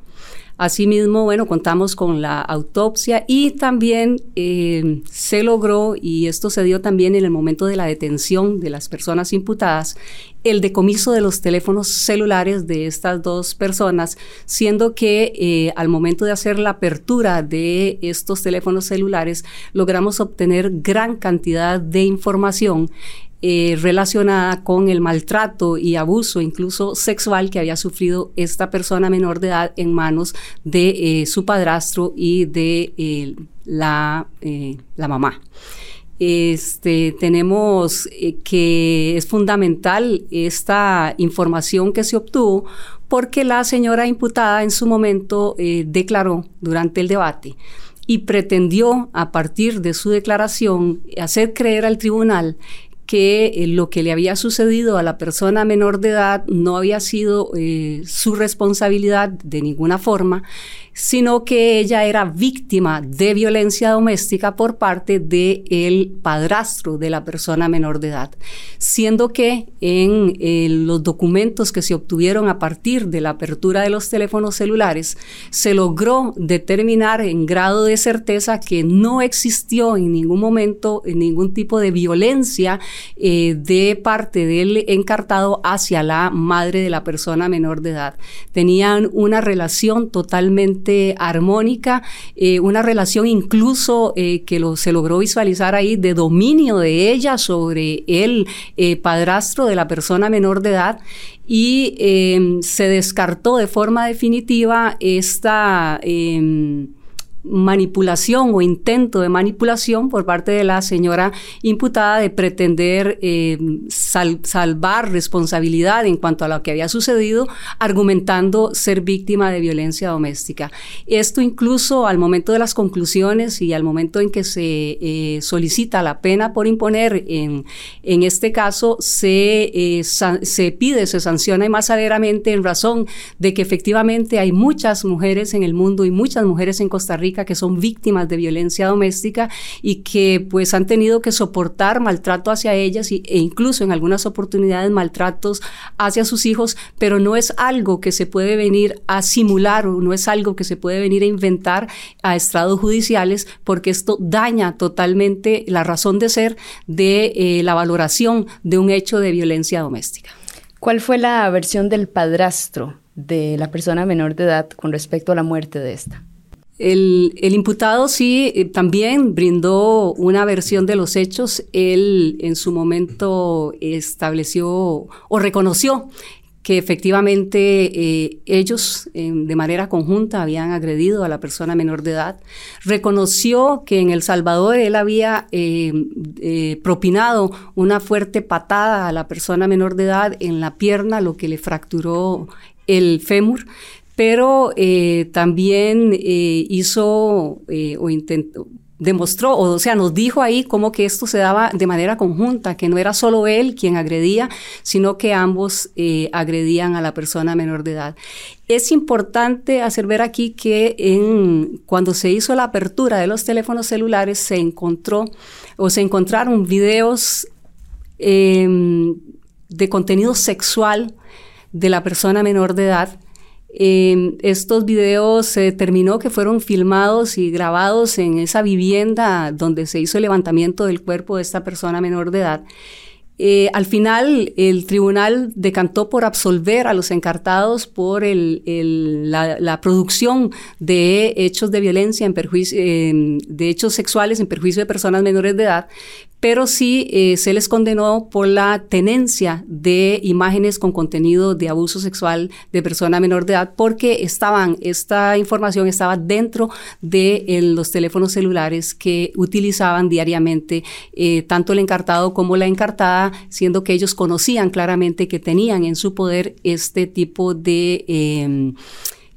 Asimismo, bueno, contamos con la autopsia y también eh, se logró, y esto se dio también en el momento de la detención de las personas imputadas, el decomiso de los teléfonos celulares de estas dos personas, siendo que eh, al momento de hacer la apertura de estos teléfonos celulares logramos obtener gran cantidad de información eh, relacionada con el maltrato y abuso, incluso sexual, que había sufrido esta persona menor de edad en manos de eh, su padrastro y de eh, la, la, mamá. Este, tenemos que es fundamental esta información que se obtuvo porque la señora imputada en su momento declaró durante el debate y pretendió, a partir de su declaración, hacer creer al tribunal que eh, lo que le había sucedido a la persona menor de edad no había sido eh, su responsabilidad de ninguna forma, sino que ella era víctima de violencia doméstica por parte del el padrastro de la persona menor de edad, siendo que en los documentos que se obtuvieron a partir de la apertura de los teléfonos celulares, se logró determinar en grado de certeza que no existió en ningún momento ningún tipo de violencia eh, de parte del encartado hacia la madre de la persona menor de edad. Tenían una relación totalmente armónica, eh, una relación incluso eh, que se logró visualizar ahí de dominio de ella sobre el padrastro de la persona menor de edad y se descartó de forma definitiva esta em, manipulación o intento de manipulación por parte de la señora imputada de pretender eh, salvar responsabilidad en cuanto a lo que había sucedido, argumentando ser víctima de violencia doméstica. Esto incluso al momento de las conclusiones y al momento en que se eh, solicita la pena por imponer, en, en este caso se, eh, se pide, se sanciona más severamente en razón de que efectivamente hay muchas mujeres en el mundo y muchas mujeres en Costa Rica que son víctimas de violencia doméstica y que pues han tenido que soportar maltrato hacia ellas e incluso en algunas oportunidades maltratos hacia sus hijos, pero no es algo que se puede venir a simular o no es algo que se puede venir a inventar a estrados judiciales porque esto daña totalmente la razón de ser de eh, la valoración de un hecho de violencia doméstica. ¿Cuál fue la versión del padrastro de la persona menor de edad con respecto a la muerte de esta? El, imputado sí eh, también brindó una versión de los hechos. Él en su momento estableció o reconoció que efectivamente eh, ellos de manera conjunta habían agredido a la persona menor de edad. Reconoció que en El Salvador él había eh, propinado una fuerte patada a la persona menor de edad en la pierna, lo que le fracturó el fémur pero eh, también eh, hizo eh, o intentó, demostró, o, sea, nos dijo ahí cómo que esto se daba de manera conjunta, que no era solo él quien agredía, sino que ambos agredían a la persona menor de edad. Es importante hacer ver aquí que cuando se hizo la apertura de los teléfonos celulares se encontró o se encontraron videos em, de contenido sexual de la persona menor de edad Estos videos se determinó que fueron filmados y grabados en esa vivienda donde se hizo el levantamiento del cuerpo de esta persona menor de edad. Eh, al final, el tribunal decantó por absolver a los encartados por la, producción de hechos de violencia en perjuicio, em, de hechos sexuales en perjuicio de personas menores de edad, pero sí eh, se les condenó por la tenencia de imágenes con contenido de abuso sexual de persona menor de edad, porque estaban, esta información estaba dentro de los teléfonos celulares que utilizaban diariamente eh, tanto el encartado como la encartada, siendo que ellos conocían claramente que tenían en su poder este tipo de... Em,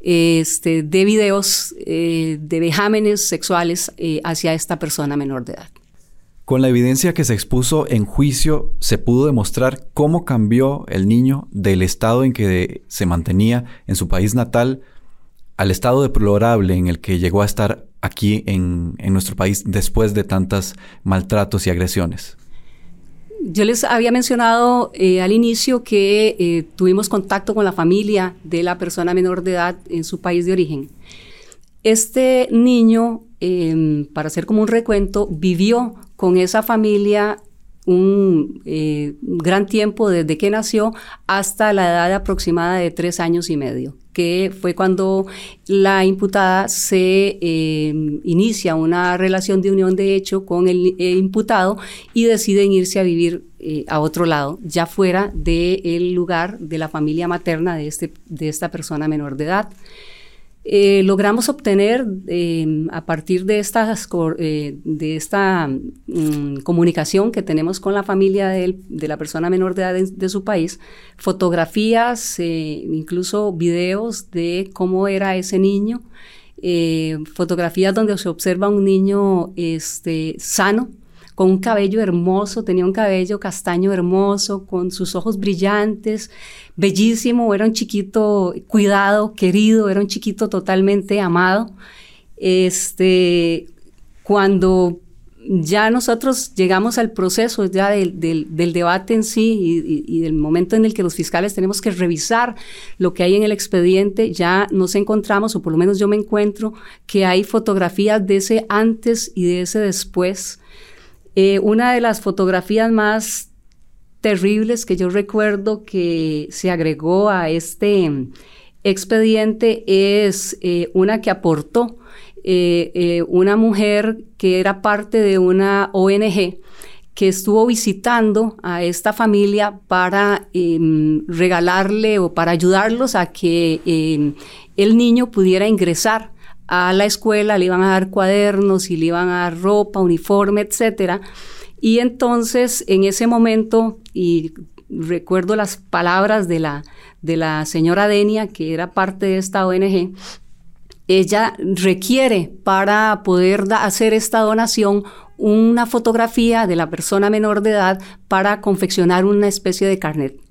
este, de videos eh, de vejámenes sexuales hacia esta persona menor de edad. Con la evidencia que se expuso en juicio, se pudo demostrar cómo cambió el niño del estado en que se mantenía en su país natal al estado deplorable en el que llegó a estar aquí en, nuestro país después de tantos maltratos y agresiones. Yo les había mencionado eh, al inicio que eh, tuvimos contacto con la familia de la persona menor de edad en su país de origen. Este niño, em, para hacer como un recuento, vivió con esa familia un eh, gran tiempo desde que nació hasta la edad aproximada de tres años y medio, que fue cuando la imputada se eh, inicia una relación de unión de hecho con el, imputado y deciden irse a vivir eh, a otro lado, ya fuera del lugar de la familia materna de, este, de esta persona menor de edad. Eh, logramos obtener em, a partir de, eh, de esta mm, comunicación que tenemos con la familia de, la persona menor de edad de, su país, fotografías, eh, incluso videos de cómo era ese niño. fotografías donde se observa un niño este, sano, con un cabello hermoso, tenía un cabello castaño hermoso, con sus ojos brillantes, bellísimo, era un chiquito cuidado, querido, era un chiquito totalmente amado. Este, cuando ya nosotros llegamos al proceso ya del, debate en sí y, del momento en el que los fiscales tenemos que revisar lo que hay en el expediente, ya nos encontramos, o por lo menos yo me encuentro, que hay fotografías de ese antes y de ese después. Eh, una de las fotografías más terribles que yo recuerdo que se agregó a este expediente es eh, una que aportó eh, una mujer que era parte de una ONG que estuvo visitando a esta familia para em, regalarle o para ayudarlos a que em, el niño pudiera ingresar a la escuela, le iban a dar cuadernos y le iban a dar ropa, uniforme, etcétera. Y entonces, en ese momento, y recuerdo las palabras de la, de la señora Denia, que era parte de esta ONG, ella requiere para poder hacer esta donación una fotografía de la persona menor de edad para confeccionar una especie de carnet.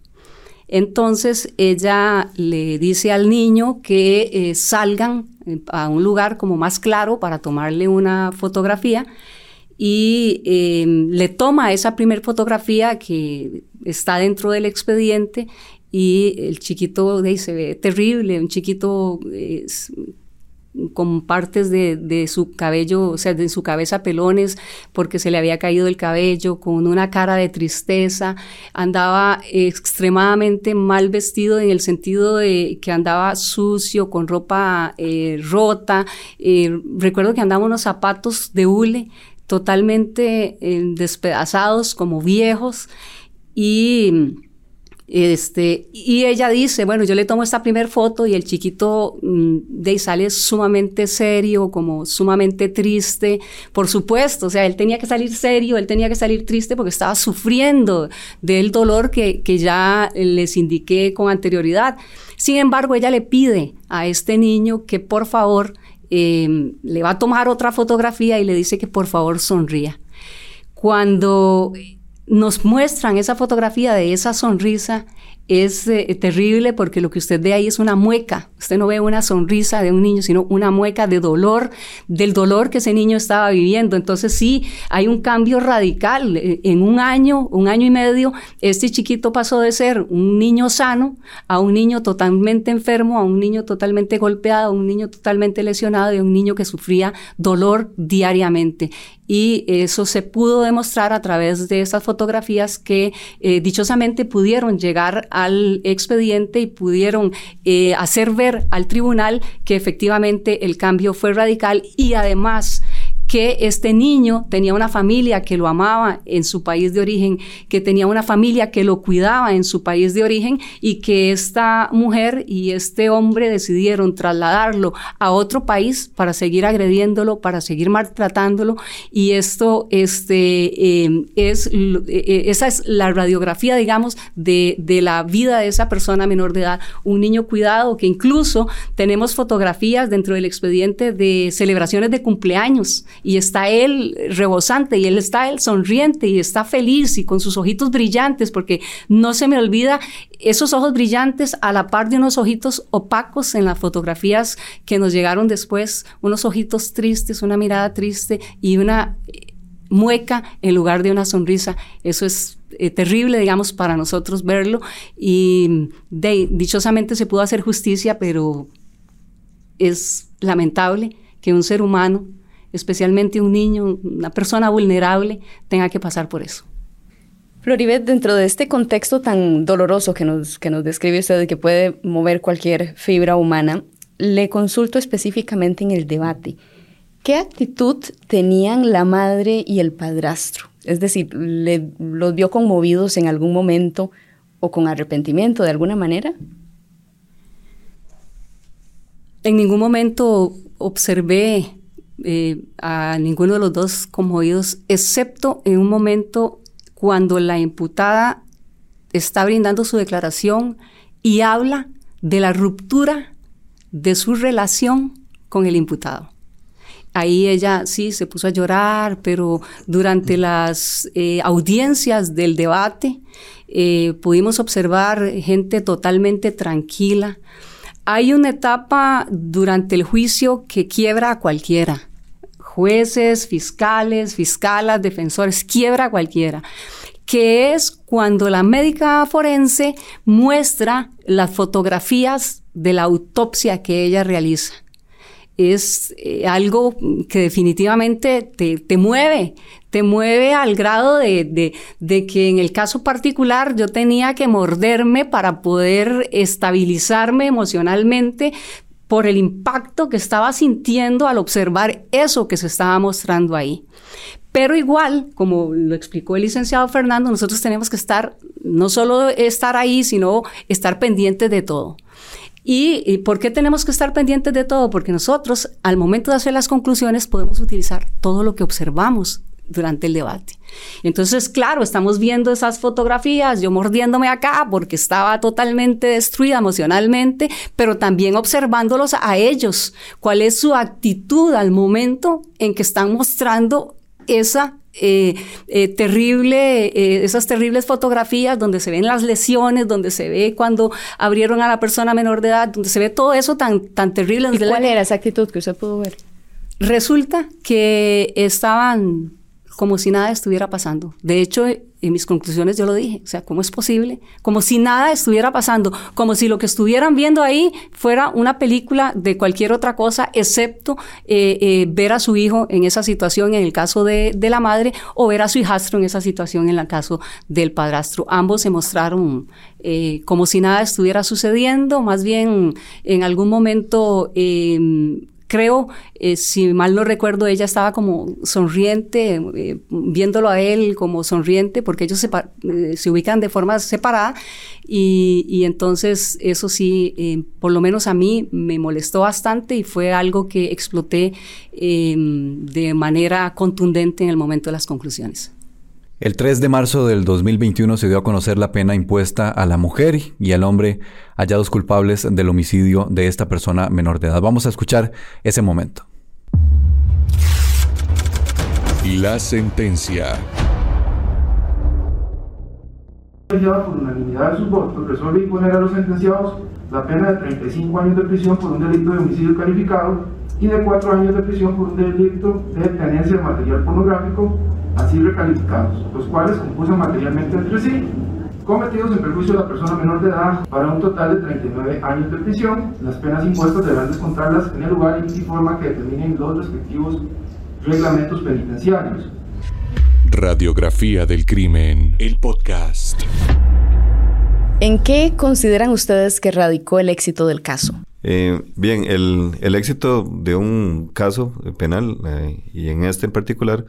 Entonces ella le dice al niño que eh, salgan eh, a un lugar como más claro para tomarle una fotografía y em, le toma esa primera fotografía que está dentro del expediente y el chiquito de se ve terrible, un chiquito con partes de, su cabello, o sea, de su cabeza pelones, porque se le había caído el cabello, con una cara de tristeza, andaba extremadamente mal vestido en el sentido de que andaba sucio, con ropa eh, rota. Eh, recuerdo que andaba unos zapatos de hule totalmente eh, despedazados, como viejos, y este, y ella dice, bueno, yo le tomo esta primera foto y el chiquito mm, de ahí sale sumamente serio, como sumamente triste. Por supuesto, o sea, él tenía que salir serio, él tenía que salir triste porque estaba sufriendo del dolor que, que ya les indiqué con anterioridad. Sin embargo, ella le pide a este niño que por favor em, le va a tomar otra fotografía y le dice que por favor sonría. Cuando nos muestran esa fotografía de esa sonrisa es eh, terrible porque lo que usted ve ahí es una mueca. Usted no ve una sonrisa de un niño, sino una mueca de dolor, del dolor que ese niño estaba viviendo. Entonces sí, hay un cambio radical. Eh, en un año, un año y medio, este chiquito pasó de ser un niño sano a un niño totalmente enfermo, a un niño totalmente golpeado, a un niño totalmente lesionado y a un niño que sufría dolor diariamente y eso se pudo demostrar a través de esas fotografías que eh, dichosamente pudieron llegar al expediente y pudieron eh, hacer ver al tribunal que efectivamente el cambio fue radical y además que este niño tenía una familia que lo amaba en su país de origen, que tenía una familia que lo cuidaba en su país de origen y que esta mujer y este hombre decidieron trasladarlo a otro país para seguir agrediéndolo, para seguir maltratándolo. Y esto este, eh, es, eh, esa es la radiografía, digamos, de, de la vida de esa persona menor de edad, un niño cuidado que incluso tenemos fotografías dentro del expediente de celebraciones de cumpleaños y está él rebosante y él está él sonriente y está feliz y con sus ojitos brillantes, porque no se me olvida esos ojos brillantes a la par de unos ojitos opacos en las fotografías que nos llegaron después, unos ojitos tristes, una mirada triste y una mueca en lugar de una sonrisa. Eso es eh, terrible, digamos, para nosotros verlo y dichosamente se pudo hacer justicia, pero es lamentable que un ser humano especialmente un niño, una persona vulnerable, tenga que pasar por eso. Floribet, dentro de este contexto tan doloroso que nos, que nos describe usted y que puede mover cualquier fibra humana, le consulto específicamente en el debate. ¿Qué actitud tenían la madre y el padrastro? Es decir, ¿los vio conmovidos en algún momento o con arrepentimiento de alguna manera? En ningún momento observé eh, a ninguno de los dos conmovidos, excepto en un momento cuando la imputada está brindando su declaración y habla de la ruptura de su relación con el imputado. Ahí ella sí se puso a llorar, pero durante las eh, audiencias del debate eh, pudimos observar gente totalmente tranquila. Hay una etapa durante el juicio que quiebra a cualquiera. Jueces, fiscales, fiscalas, defensores, quiebra a cualquiera que es cuando la médica forense muestra las fotografías de la autopsia que ella realiza. Es eh, algo que definitivamente te, mueve, te mueve al grado de, de, que en el caso particular yo tenía que morderme para poder estabilizarme emocionalmente por el impacto que estaba sintiendo al observar eso que se estaba mostrando ahí. Pero igual, como lo explicó el licenciado Fernando, nosotros tenemos que estar, no solo estar ahí, sino estar pendientes de todo. ¿Y, por qué tenemos que estar pendientes de todo? Porque nosotros, al momento de hacer las conclusiones, podemos utilizar todo lo que observamos durante el debate. Entonces, claro, estamos viendo esas fotografías, yo mordiéndome acá porque estaba totalmente destruida emocionalmente, pero también observándolos a ellos, cuál es su actitud al momento en que están mostrando esa eh, eh, terrible, eh, esas terribles fotografías donde se ven las lesiones, donde se ve cuando abrieron a la persona menor de edad, donde se ve todo eso tan, tan terrible. ¿Y cuál era esa actitud que usted pudo ver? Resulta que estaban como si nada estuviera pasando. De hecho, en mis conclusiones yo lo dije, o sea, ¿cómo es posible? Como si nada estuviera pasando, como si lo que estuvieran viendo ahí fuera una película de cualquier otra cosa, excepto eh, eh, ver a su hijo en esa situación en el caso de, de, la madre o ver a su hijastro en esa situación en el caso del padrastro. Ambos se mostraron eh, como si nada estuviera sucediendo, más bien en algún momento creo, eh, si mal no recuerdo, ella estaba como sonriente, eh, viéndolo a él como sonriente, porque ellos se, eh, se ubican de forma separada. Y, y entonces eso sí, por lo menos a mí me molestó bastante y fue algo que exploté de manera contundente en el momento de las conclusiones. El 3 de marzo del 2021 se dio a conocer la pena impuesta a la mujer y al hombre hallados culpables del homicidio de esta persona menor de edad. Vamos a escuchar ese momento. La sentencia. por unanimidad de sus votos, resuelve imponer a los sentenciados la pena de 35 años de prisión por un delito de homicidio calificado y de 4 años de prisión por un delito de tenencia de material pornográfico así recalificados, los cuales concursan materialmente entre sí, cometidos en perjuicio de la persona menor de edad para un total de 39 años de prisión. Las penas impuestas deberán descontarlas en el lugar y forma que determinen los respectivos reglamentos penitenciarios. Radiografía del crimen, el podcast. ¿En qué consideran ustedes que radicó el éxito del caso? Eh, bien, el, el, éxito de un caso penal, eh, y en este en particular,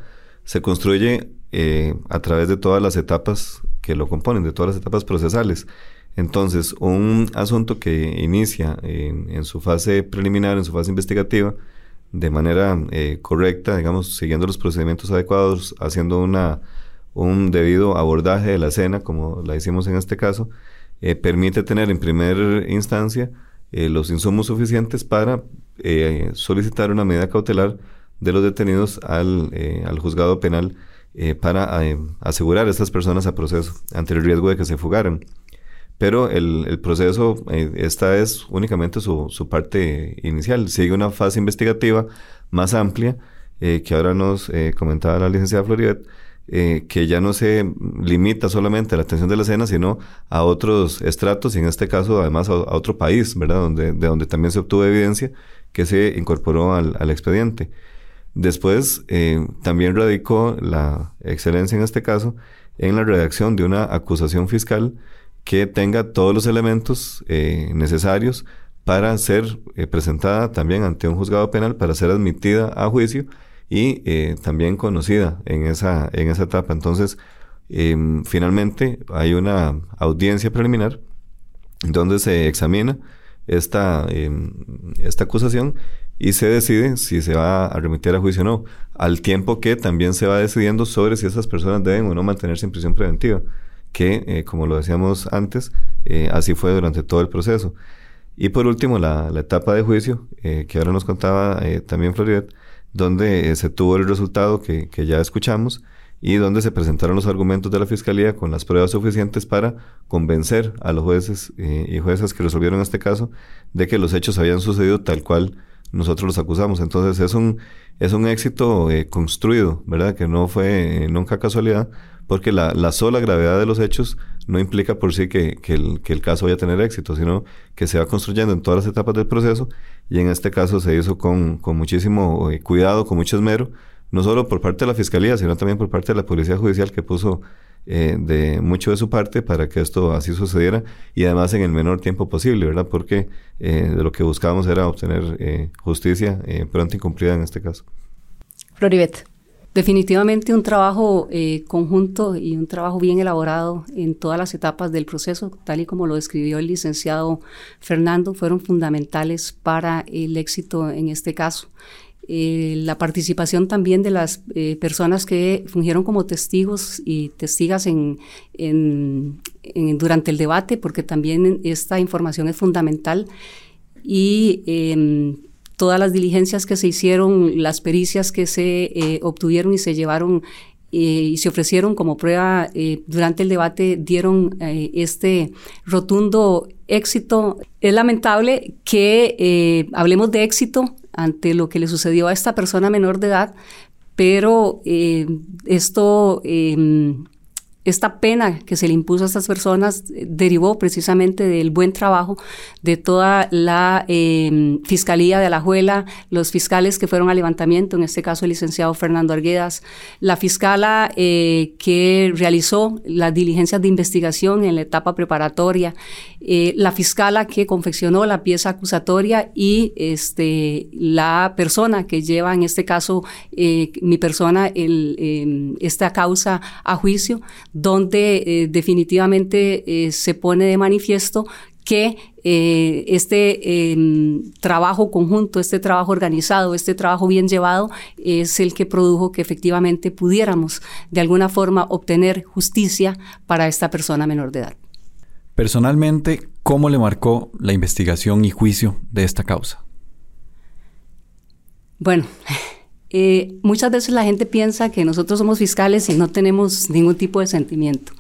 se construye eh, a través de todas las etapas que lo componen, de todas las etapas procesales. Entonces, un asunto que inicia en, su fase preliminar, en su fase investigativa, de manera eh, correcta, digamos, siguiendo los procedimientos adecuados, haciendo una, un debido abordaje de la escena, como la hicimos en este caso, eh, permite tener en primera instancia los insumos suficientes para solicitar una medida cautelar de los detenidos al, eh, al juzgado penal eh, para eh, asegurar a estas personas a proceso ante el riesgo de que se fugaran. Pero el, el proceso, esta es únicamente su, su, parte inicial. Sigue una fase investigativa más amplia, que ahora nos comentaba la licenciada Floribet, que ya no se limita solamente a la atención de la escena, sino a otros estratos y en este caso además a, otro país, ¿verdad? Donde, de donde también se obtuvo evidencia que se incorporó al, al expediente. Después, eh, también radicó la excelencia en este caso en la redacción de una acusación fiscal que tenga todos los elementos eh, necesarios para ser eh, presentada también ante un juzgado penal, para ser admitida a juicio y también conocida en esa, en esa etapa. Entonces, finalmente hay una audiencia preliminar donde se examina esta, esta acusación y se decide si se va a remitir a juicio o no, al tiempo que también se va decidiendo sobre si esas personas deben o no mantenerse en prisión preventiva, que eh, como lo decíamos antes, eh, así fue durante todo el proceso. Y por último, la, etapa de juicio, eh, que ahora nos contaba también Floribet, donde se tuvo el resultado que, que, ya escuchamos y donde se presentaron los argumentos de la Fiscalía con las pruebas suficientes para convencer a los jueces y juezas que resolvieron este caso de que los hechos habían sucedido tal cual nosotros los acusamos. Entonces es un, es un éxito construido, ¿verdad? Que no fue nunca casualidad, porque la, la, sola gravedad de los hechos no implica por sí que, que, el, que, el, caso vaya a tener éxito, sino que se va construyendo en todas las etapas del proceso y en este caso se hizo con, con muchísimo eh, cuidado, con mucho esmero, no solo por parte de la Fiscalía, sino también por parte de la Policía Judicial que puso eh, de mucho de su parte para que esto así sucediera y además en el menor tiempo posible, ¿verdad? Porque eh, lo que buscábamos era obtener eh, justicia eh, pronto y cumplida en este caso. Floribet. Definitivamente un trabajo conjunto y un trabajo bien elaborado en todas las etapas del proceso, tal y como lo describió el licenciado Fernando, fueron fundamentales para el éxito en este caso. Eh, la participación también de las eh, personas que fungieron como testigos y testigas en, durante el debate, porque también esta información es fundamental. Y em, todas las diligencias que se hicieron, las pericias que se eh, obtuvieron y se llevaron y se ofrecieron como prueba durante el debate dieron este rotundo éxito. Es lamentable que hablemos de éxito ante lo que le sucedió a esta persona menor de edad, pero eh, esto em, esta pena que se le impuso a estas personas eh, derivó precisamente del buen trabajo de toda la eh, Fiscalía de Alajuela, los fiscales que fueron al levantamiento, en este caso el licenciado Fernando Arguedas, la fiscala eh, que realizó las diligencias de investigación en la etapa preparatoria, eh, la fiscala que confeccionó la pieza acusatoria y este, la persona que lleva, en este caso, mi persona, el, esta causa a juicio donde eh, definitivamente eh, se pone de manifiesto que eh, este eh, trabajo conjunto, este trabajo organizado, este trabajo bien llevado es el que produjo que efectivamente pudiéramos de alguna forma obtener justicia para esta persona menor de edad. Personalmente, ¿cómo le marcó la investigación y juicio de esta causa? Bueno, eh, muchas veces la gente piensa que nosotros somos fiscales y no tenemos ningún tipo de sentimiento,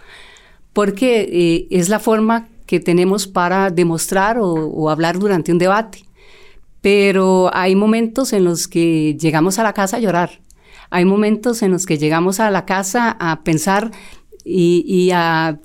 porque eh, es la forma que tenemos para demostrar o, hablar durante un debate. Pero hay momentos en los que llegamos a la casa a llorar, hay momentos en los que llegamos a la casa a pensar y a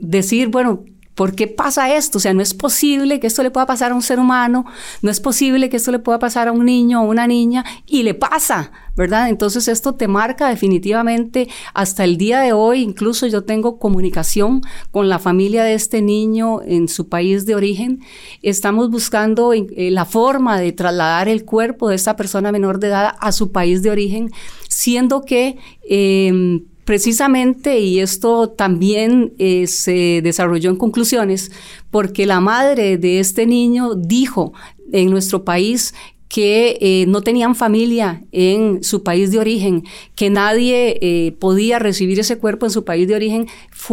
decir, bueno, ¿Por qué pasa esto? O sea, no es posible que esto le pueda pasar a un ser humano, no es posible que esto le pueda pasar a un niño o una niña y le pasa, ¿verdad? Entonces esto te marca definitivamente hasta el día de hoy, incluso yo tengo comunicación con la familia de este niño en su país de origen. Estamos buscando eh, la forma de trasladar el cuerpo de esta persona menor de edad a su país de origen, siendo que... Eh, precisamente, y esto también eh, se desarrolló en conclusiones, porque la madre de este niño dijo en nuestro país que eh, no tenían familia en su país de origen, que nadie eh, podía recibir ese cuerpo en su país de origen,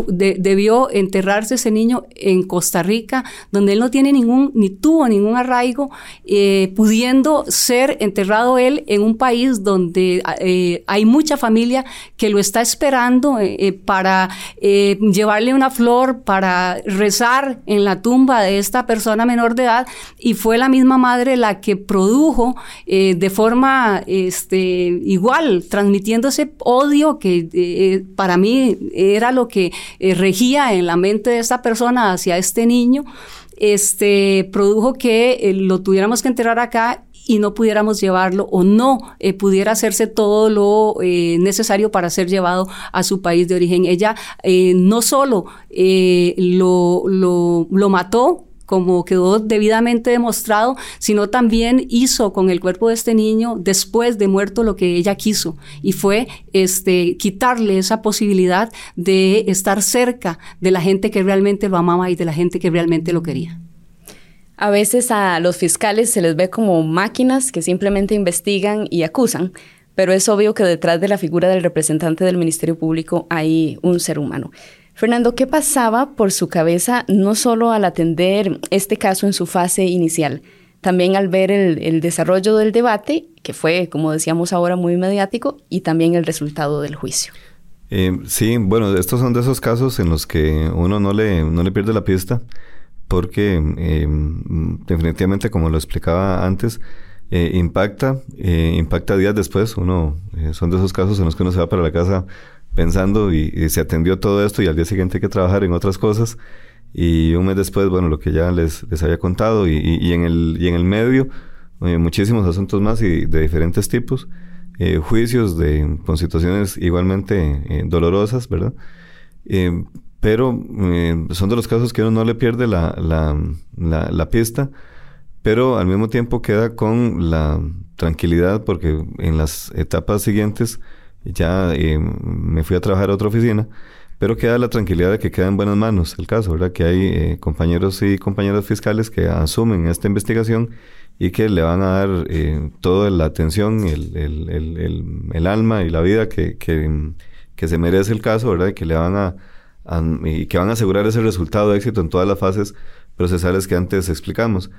de, debió enterrarse ese niño en Costa Rica, donde él no tiene ningún, ni tuvo ningún arraigo, eh, pudiendo ser enterrado él en un país donde hay mucha familia que lo está esperando para llevarle una flor, para rezar en la tumba de esta persona menor de edad, y fue la misma madre la que produjo eh, de forma este, igual, transmitiendo ese odio que eh, para mí era lo que eh, regía en la mente de esta persona hacia este niño, este, produjo que lo tuviéramos que enterrar acá y no pudiéramos llevarlo o no pudiera hacerse todo lo necesario para ser llevado a su país de origen. Ella no solo lo, lo, lo mató, como quedó debidamente demostrado, sino también hizo con el cuerpo de este niño después de muerto lo que ella quiso y fue este quitarle esa posibilidad de estar cerca de la gente que realmente lo amaba y de la gente que realmente lo quería. A veces a los fiscales se les ve como máquinas que simplemente investigan y acusan, pero es obvio que detrás de la figura del representante del Ministerio Público hay un ser humano. Fernando, ¿qué pasaba por su cabeza no solo al atender este caso en su fase inicial, también al ver el, desarrollo del debate, que fue, como decíamos ahora, muy mediático, y también el resultado del juicio? Eh, sí, bueno, estos son de esos casos en los que uno no le, no le pierde la pista, porque eh, definitivamente, como lo explicaba antes, eh, impacta, impacta días después. Uno, son de esos casos en los que uno se va para la casa pensando y, se atendió todo esto y al día siguiente hay que trabajar en otras cosas. Y un mes después, bueno, lo que ya les, les había contado y, y, en, el, y en el medio, eh, muchísimos asuntos más y de diferentes tipos, eh, juicios de, con situaciones igualmente eh, dolorosas, ¿verdad? pero son de los casos que uno no le pierde la, la, la, la pista, pero al mismo tiempo queda con la tranquilidad porque en las etapas siguientes ya eh, me fui a trabajar a otra oficina, pero queda la tranquilidad de que queda en buenas manos el caso, ¿verdad? Que hay eh, compañeros y compañeras fiscales que asumen esta investigación y que le van a dar eh, toda la atención, el, el, el, alma y la vida que, que, que, se merece el caso, ¿verdad? Y que le van a, y que van a asegurar ese resultado de éxito en todas las fases procesales que antes explicamos.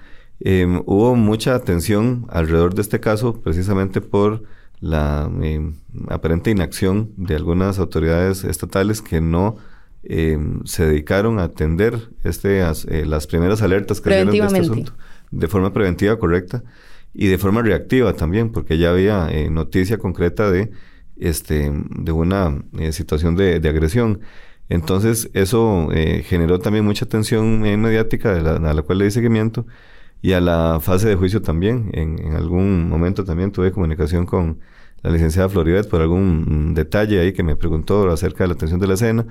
hubo mucha atención alrededor de este caso precisamente por la eh, aparente inacción de algunas autoridades estatales que no eh, se dedicaron a atender este, eh, las primeras alertas que dieron de este asunto de forma preventiva correcta y de forma reactiva también, porque ya había noticia concreta de, este, de una situación de, agresión. Entonces, eso generó también mucha atención mediática a la cual le di seguimiento y a la fase de juicio también. En, algún momento también tuve comunicación con la licenciada Floribet por algún detalle ahí que me preguntó acerca de la atención de la escena.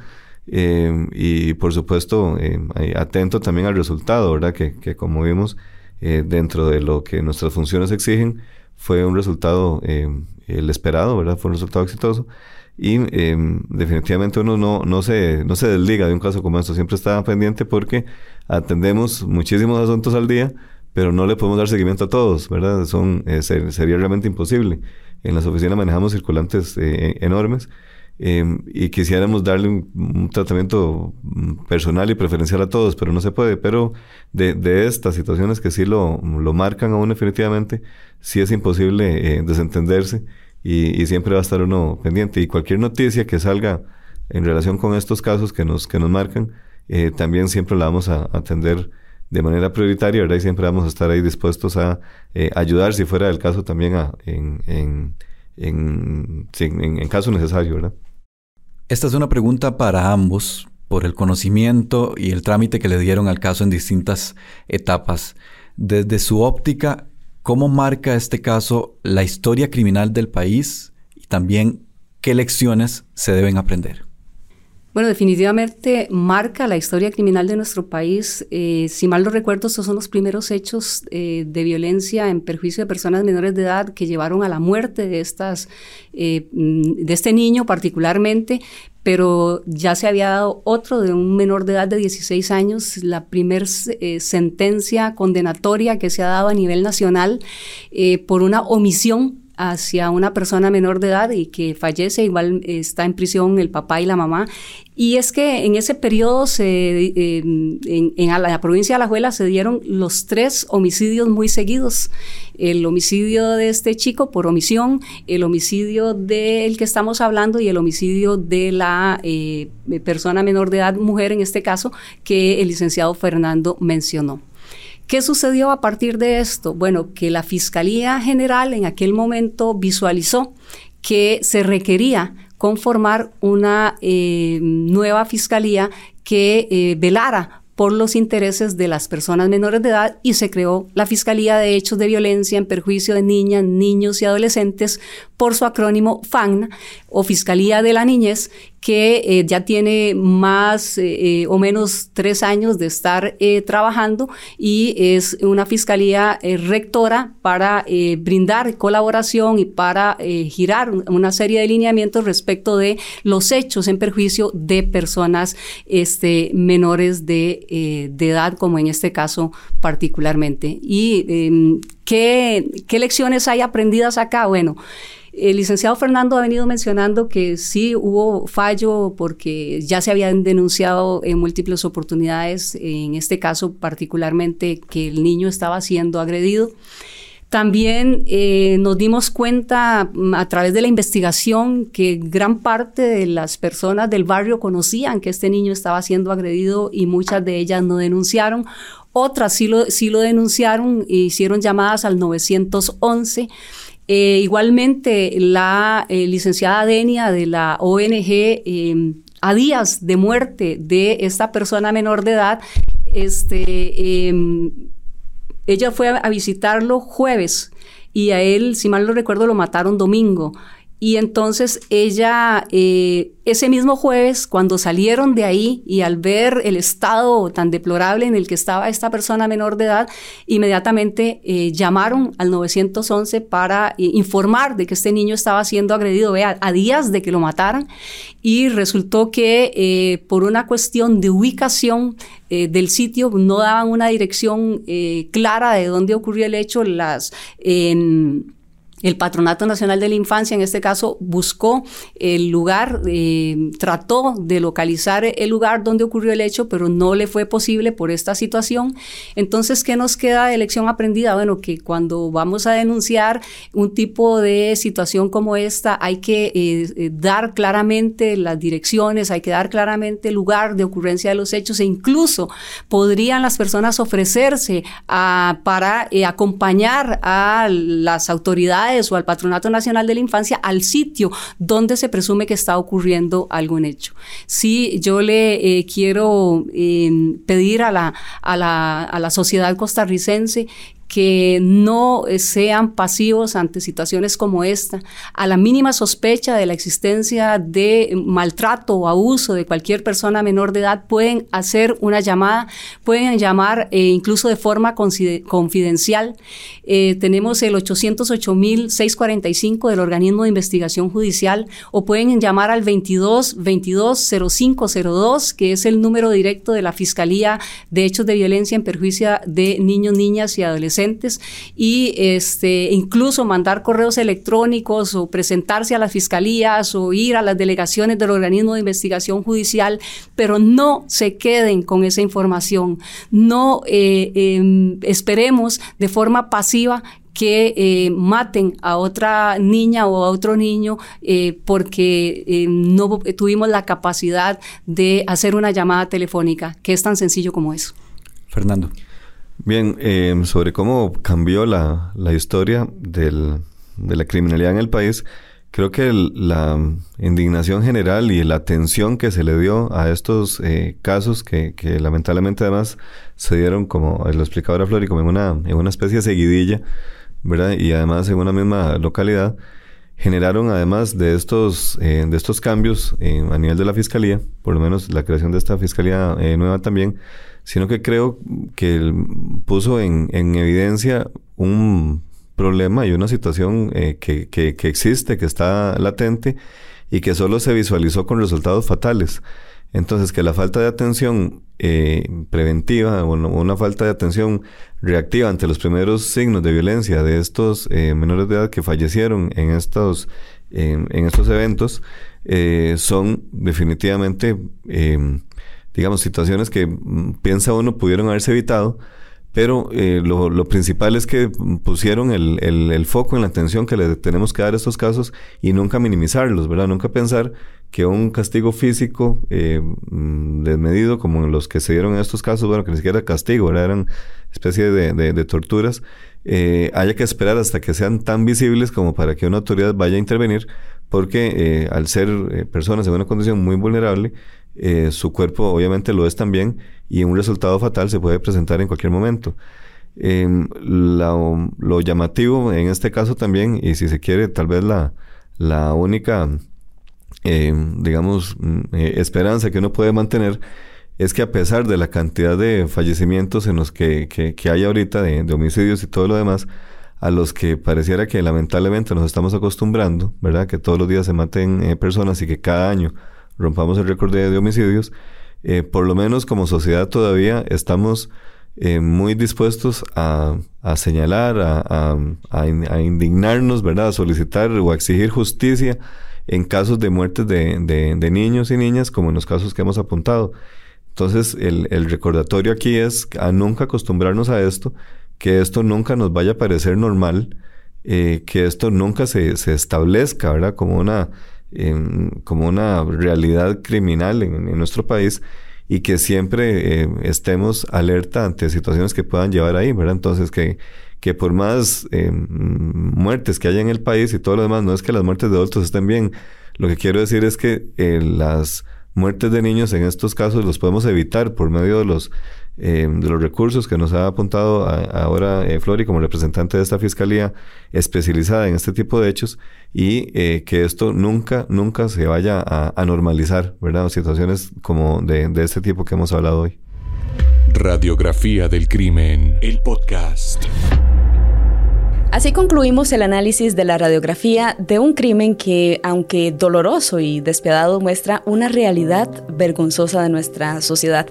Eh, y por supuesto, eh, atento también al resultado, ¿verdad? Que, como vimos, eh, dentro de lo que nuestras funciones exigen, fue un resultado el esperado, ¿verdad? Fue un resultado exitoso. Y definitivamente uno no, no, se, no se desliga de un caso como esto, siempre está pendiente porque atendemos muchísimos asuntos al día pero no le podemos dar seguimiento a todos, ¿verdad? Son, eh, sería realmente imposible. En las oficinas manejamos circulantes eh, enormes em, y quisiéramos darle un, tratamiento mm, personal y preferencial a todos, pero no se puede. Pero de, de estas situaciones que sí lo, lo, marcan aún definitivamente, sí es imposible eh, desentenderse y, y, siempre va a estar uno pendiente. Y cualquier noticia que salga en relación con estos casos que nos, que nos marcan, también siempre la vamos a atender de manera prioritaria, ¿verdad? Y siempre vamos a estar ahí dispuestos a eh, ayudar, si fuera el caso, también en, en, en, en, caso necesario, ¿verdad? Esta es una pregunta para ambos, por el conocimiento y el trámite que le dieron al caso en distintas etapas. Desde su óptica, ¿cómo marca este caso la historia criminal del país y también qué lecciones se deben aprender? Bueno, definitivamente marca la historia criminal de nuestro país. Eh, si mal no recuerdo, estos son los primeros hechos eh, de violencia en perjuicio de personas menores de edad que llevaron a la muerte de, estas, eh, mm, de este niño particularmente, pero ya se había dado otro de un menor de edad de 16 años, la primer sentencia condenatoria que se ha dado a nivel nacional por una omisión hacia una persona menor de edad y que fallece, igual está en prisión el papá y la mamá. Y es que en ese periodo se, en, la provincia de Alajuela se dieron los tres homicidios muy seguidos. El homicidio de este chico por omisión, el homicidio del que estamos hablando y el homicidio de la eh, persona menor de edad, mujer en este caso, que el licenciado Fernando mencionó. ¿Qué sucedió a partir de esto? Bueno, que la Fiscalía General en aquel momento visualizó que se requería conformar una eh, nueva fiscalía que eh, velara por los intereses de las personas menores de edad y se creó la Fiscalía de Hechos de Violencia en Perjuicio de Niñas, Niños y Adolescentes por su acrónimo FAN o Fiscalía de la Niñez, que eh, ya tiene más eh, eh, o menos tres años de estar trabajando y es una fiscalía rectora para brindar colaboración y para girar una serie de lineamientos respecto de los hechos en perjuicio de personas este, menores de, de edad, como en este caso particularmente. Y em, ¿qué, ¿qué lecciones hay aprendidas acá? Bueno, el licenciado Fernando ha venido mencionando que sí hubo fallo porque ya se habían denunciado en múltiples oportunidades, en este caso particularmente que el niño estaba siendo agredido. También eh, nos dimos cuenta mm, a través de la investigación que gran parte de las personas del barrio conocían que este niño estaba siendo agredido y muchas de ellas no denunciaron. Otras sí lo, sí lo denunciaron e hicieron llamadas al 911. Eh, igualmente, la eh, licenciada Denia de la ONG, em, a días de muerte de esta persona menor de edad, este, em, ella fue a visitarlo jueves y a él, si mal no recuerdo, lo mataron domingo. Y entonces ella, eh, ese mismo jueves, cuando salieron de ahí y al ver el estado tan deplorable en el que estaba esta persona menor de edad, inmediatamente eh, llamaron al 911 para eh, informar de que este niño estaba siendo agredido vea, a días de que lo mataran. Y resultó que por una cuestión de ubicación del sitio no daban una dirección clara de dónde ocurrió el hecho. Las el Patronato Nacional de la Infancia, en este caso, buscó el lugar, eh, trató de localizar el lugar donde ocurrió el hecho, pero no le fue posible por esta situación. Entonces, ¿qué nos queda de lección aprendida? Bueno, que cuando vamos a denunciar un tipo de situación como esta, hay que eh, eh, dar claramente las direcciones, hay que dar claramente el lugar de ocurrencia de los hechos e incluso podrían las personas ofrecerse a, para acompañar a las autoridades o al Patronato Nacional de la Infancia al sitio donde se presume que está ocurriendo algún hecho. Sí, yo le eh, quiero eh, pedir a la, a, la, a la sociedad costarricense que no sean pasivos ante situaciones como esta. A la mínima sospecha de la existencia de maltrato o abuso de cualquier persona menor de edad, pueden hacer una llamada, pueden llamar eh, incluso de forma confidencial. Eh, tenemos el 808.645 del organismo de investigación judicial o pueden llamar al 22 22 0502, que es el número directo de la Fiscalía de Hechos de Violencia en Perjuicio de Niños, Niñas y Adolescentes y este, incluso mandar correos electrónicos o presentarse a las fiscalías o ir a las delegaciones del organismo de investigación judicial, pero no se queden con esa información. No eh, em, esperemos de forma pasiva que eh, maten a otra niña o a otro niño eh, porque no tuvimos la capacidad de hacer una llamada telefónica, que es tan sencillo como eso. Fernando. Bien, eh, sobre cómo cambió la, la historia del, de la criminalidad en el país, creo que la indignación general y la atención que se le dio a estos eh, casos que, lamentablemente además se dieron, como lo explicaba ahora Flori, como en una, una especie de seguidilla, ¿verdad? Y además en una misma localidad, generaron además de estos, eh, de estos cambios a nivel de la fiscalía, por lo menos la creación de esta fiscalía nueva también, sino que creo que puso en, en evidencia un problema y una situación eh, que, que, existe, que está latente y que solo se visualizó con resultados fatales. Entonces, que la falta de atención eh, preventiva o una falta de atención reactiva ante los primeros signos de violencia de estos eh, menores de edad que fallecieron en estos, en estos eventos eh, son definitivamente digamos, situaciones que mm, piensa uno pudieron haberse evitado, pero eh, lo, principal es que pusieron el, el, foco en la atención que le tenemos que dar a estos casos y nunca minimizarlos, ¿verdad? Nunca pensar que un castigo físico eh, mm, desmedido, como los que se dieron en estos casos, bueno, que ni siquiera castigo. Eran especie de, de, de torturas, eh, haya que esperar hasta que sean tan visibles como para que una autoridad vaya a intervenir, porque eh, al ser personas en una condición muy vulnerable, eh, su cuerpo obviamente lo es también y un resultado fatal se puede presentar en cualquier momento. Em, lo llamativo en este caso también, y si se quiere, tal vez la, la única, em, digamos, mm, eh, esperanza que uno puede mantener es que a pesar de la cantidad de fallecimientos en los que, que, hay ahorita, de, de, homicidios y todo lo demás, a los que pareciera que lamentablemente nos estamos acostumbrando, ¿verdad? Que todos los días se maten eh, personas y que cada año rompamos el récord de, homicidios, eh, por lo menos como sociedad todavía estamos eh, muy dispuestos a, señalar, a, indignarnos, ¿verdad? A solicitar o a exigir justicia en casos de muertes de, niños y niñas, como en los casos que hemos apuntado. Entonces, el, recordatorio aquí es a nunca acostumbrarnos a esto, que esto nunca nos vaya a parecer normal, eh, que esto nunca se, establezca, ¿verdad? Como una, como una realidad criminal en nuestro país y que siempre eh, estemos alerta ante situaciones que puedan llevar ahí, ¿verdad? Entonces, que, que por más eh, muertes que haya en el país y todo lo demás, no es que las muertes de adultos estén bien. Lo que quiero decir es que eh, las muertes de niños en estos casos los podemos evitar por medio de los eh, de los recursos que nos ha apuntado ahora eh, Flori como representante de esta fiscalía especializada en este tipo de hechos y eh, que esto nunca, nunca se vaya a, normalizar, ¿verdad? Situaciones como de, de este tipo que hemos hablado hoy. Radiografía del crimen, el podcast. Así concluimos el análisis de la radiografía de un crimen que, aunque doloroso y despiadado, muestra una realidad vergonzosa de nuestra sociedad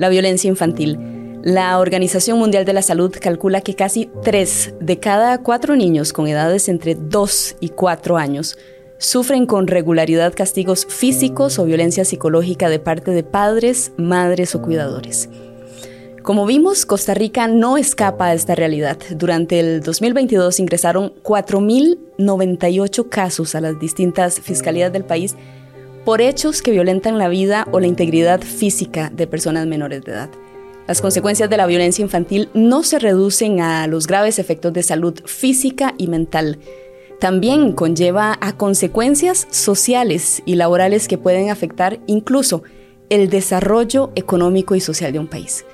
la violencia infantil. La Organización Mundial de la Salud calcula que casi 3 de cada 4 niños con edades entre 2 y 4 años sufren con regularidad castigos físicos o violencia psicológica de parte de padres, madres o cuidadores. Como vimos, Costa Rica no escapa a esta realidad. Durante el 2022 ingresaron 4.098 casos a las distintas fiscalías del país por hechos que violentan la vida o la integridad física de personas menores de edad. Las consecuencias de la violencia infantil no se reducen a los graves efectos de salud física y mental. También conlleva a consecuencias sociales y laborales que pueden afectar incluso el desarrollo económico y social de un país.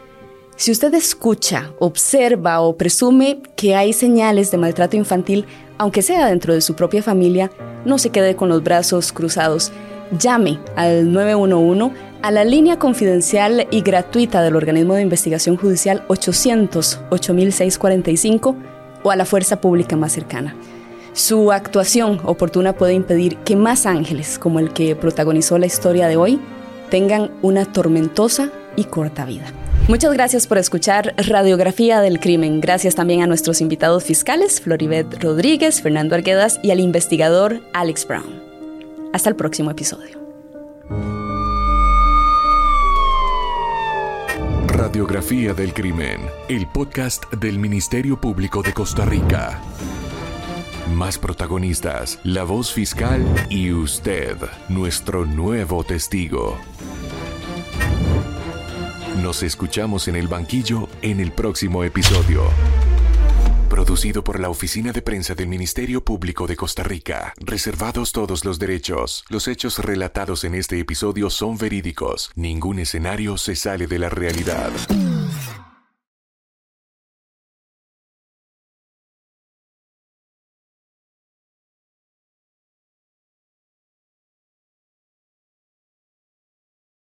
Si usted escucha, observa o presume que hay señales de maltrato infantil, aunque sea dentro de su propia familia, no se quede con los brazos cruzados llame al 911 a la línea confidencial y gratuita del organismo de investigación judicial 800-8645 o a la fuerza pública más cercana. Su actuación oportuna puede impedir que más ángeles como el que protagonizó la historia de hoy tengan una tormentosa y corta vida. Muchas gracias por escuchar Radiografía del Crimen. Gracias también a nuestros invitados fiscales, Floribet Rodríguez, Fernando Arguedas y al investigador Alex Brown. Hasta el próximo episodio. Radiografía del Crimen, el podcast del Ministerio Público de Costa Rica. Más protagonistas, la voz fiscal y usted, nuestro nuevo testigo. Nos escuchamos en el banquillo en el próximo episodio. Producido por la Oficina de Prensa del Ministerio Público de Costa Rica. Reservados todos los derechos. Los hechos relatados en este episodio son verídicos. Ningún escenario se sale de la realidad.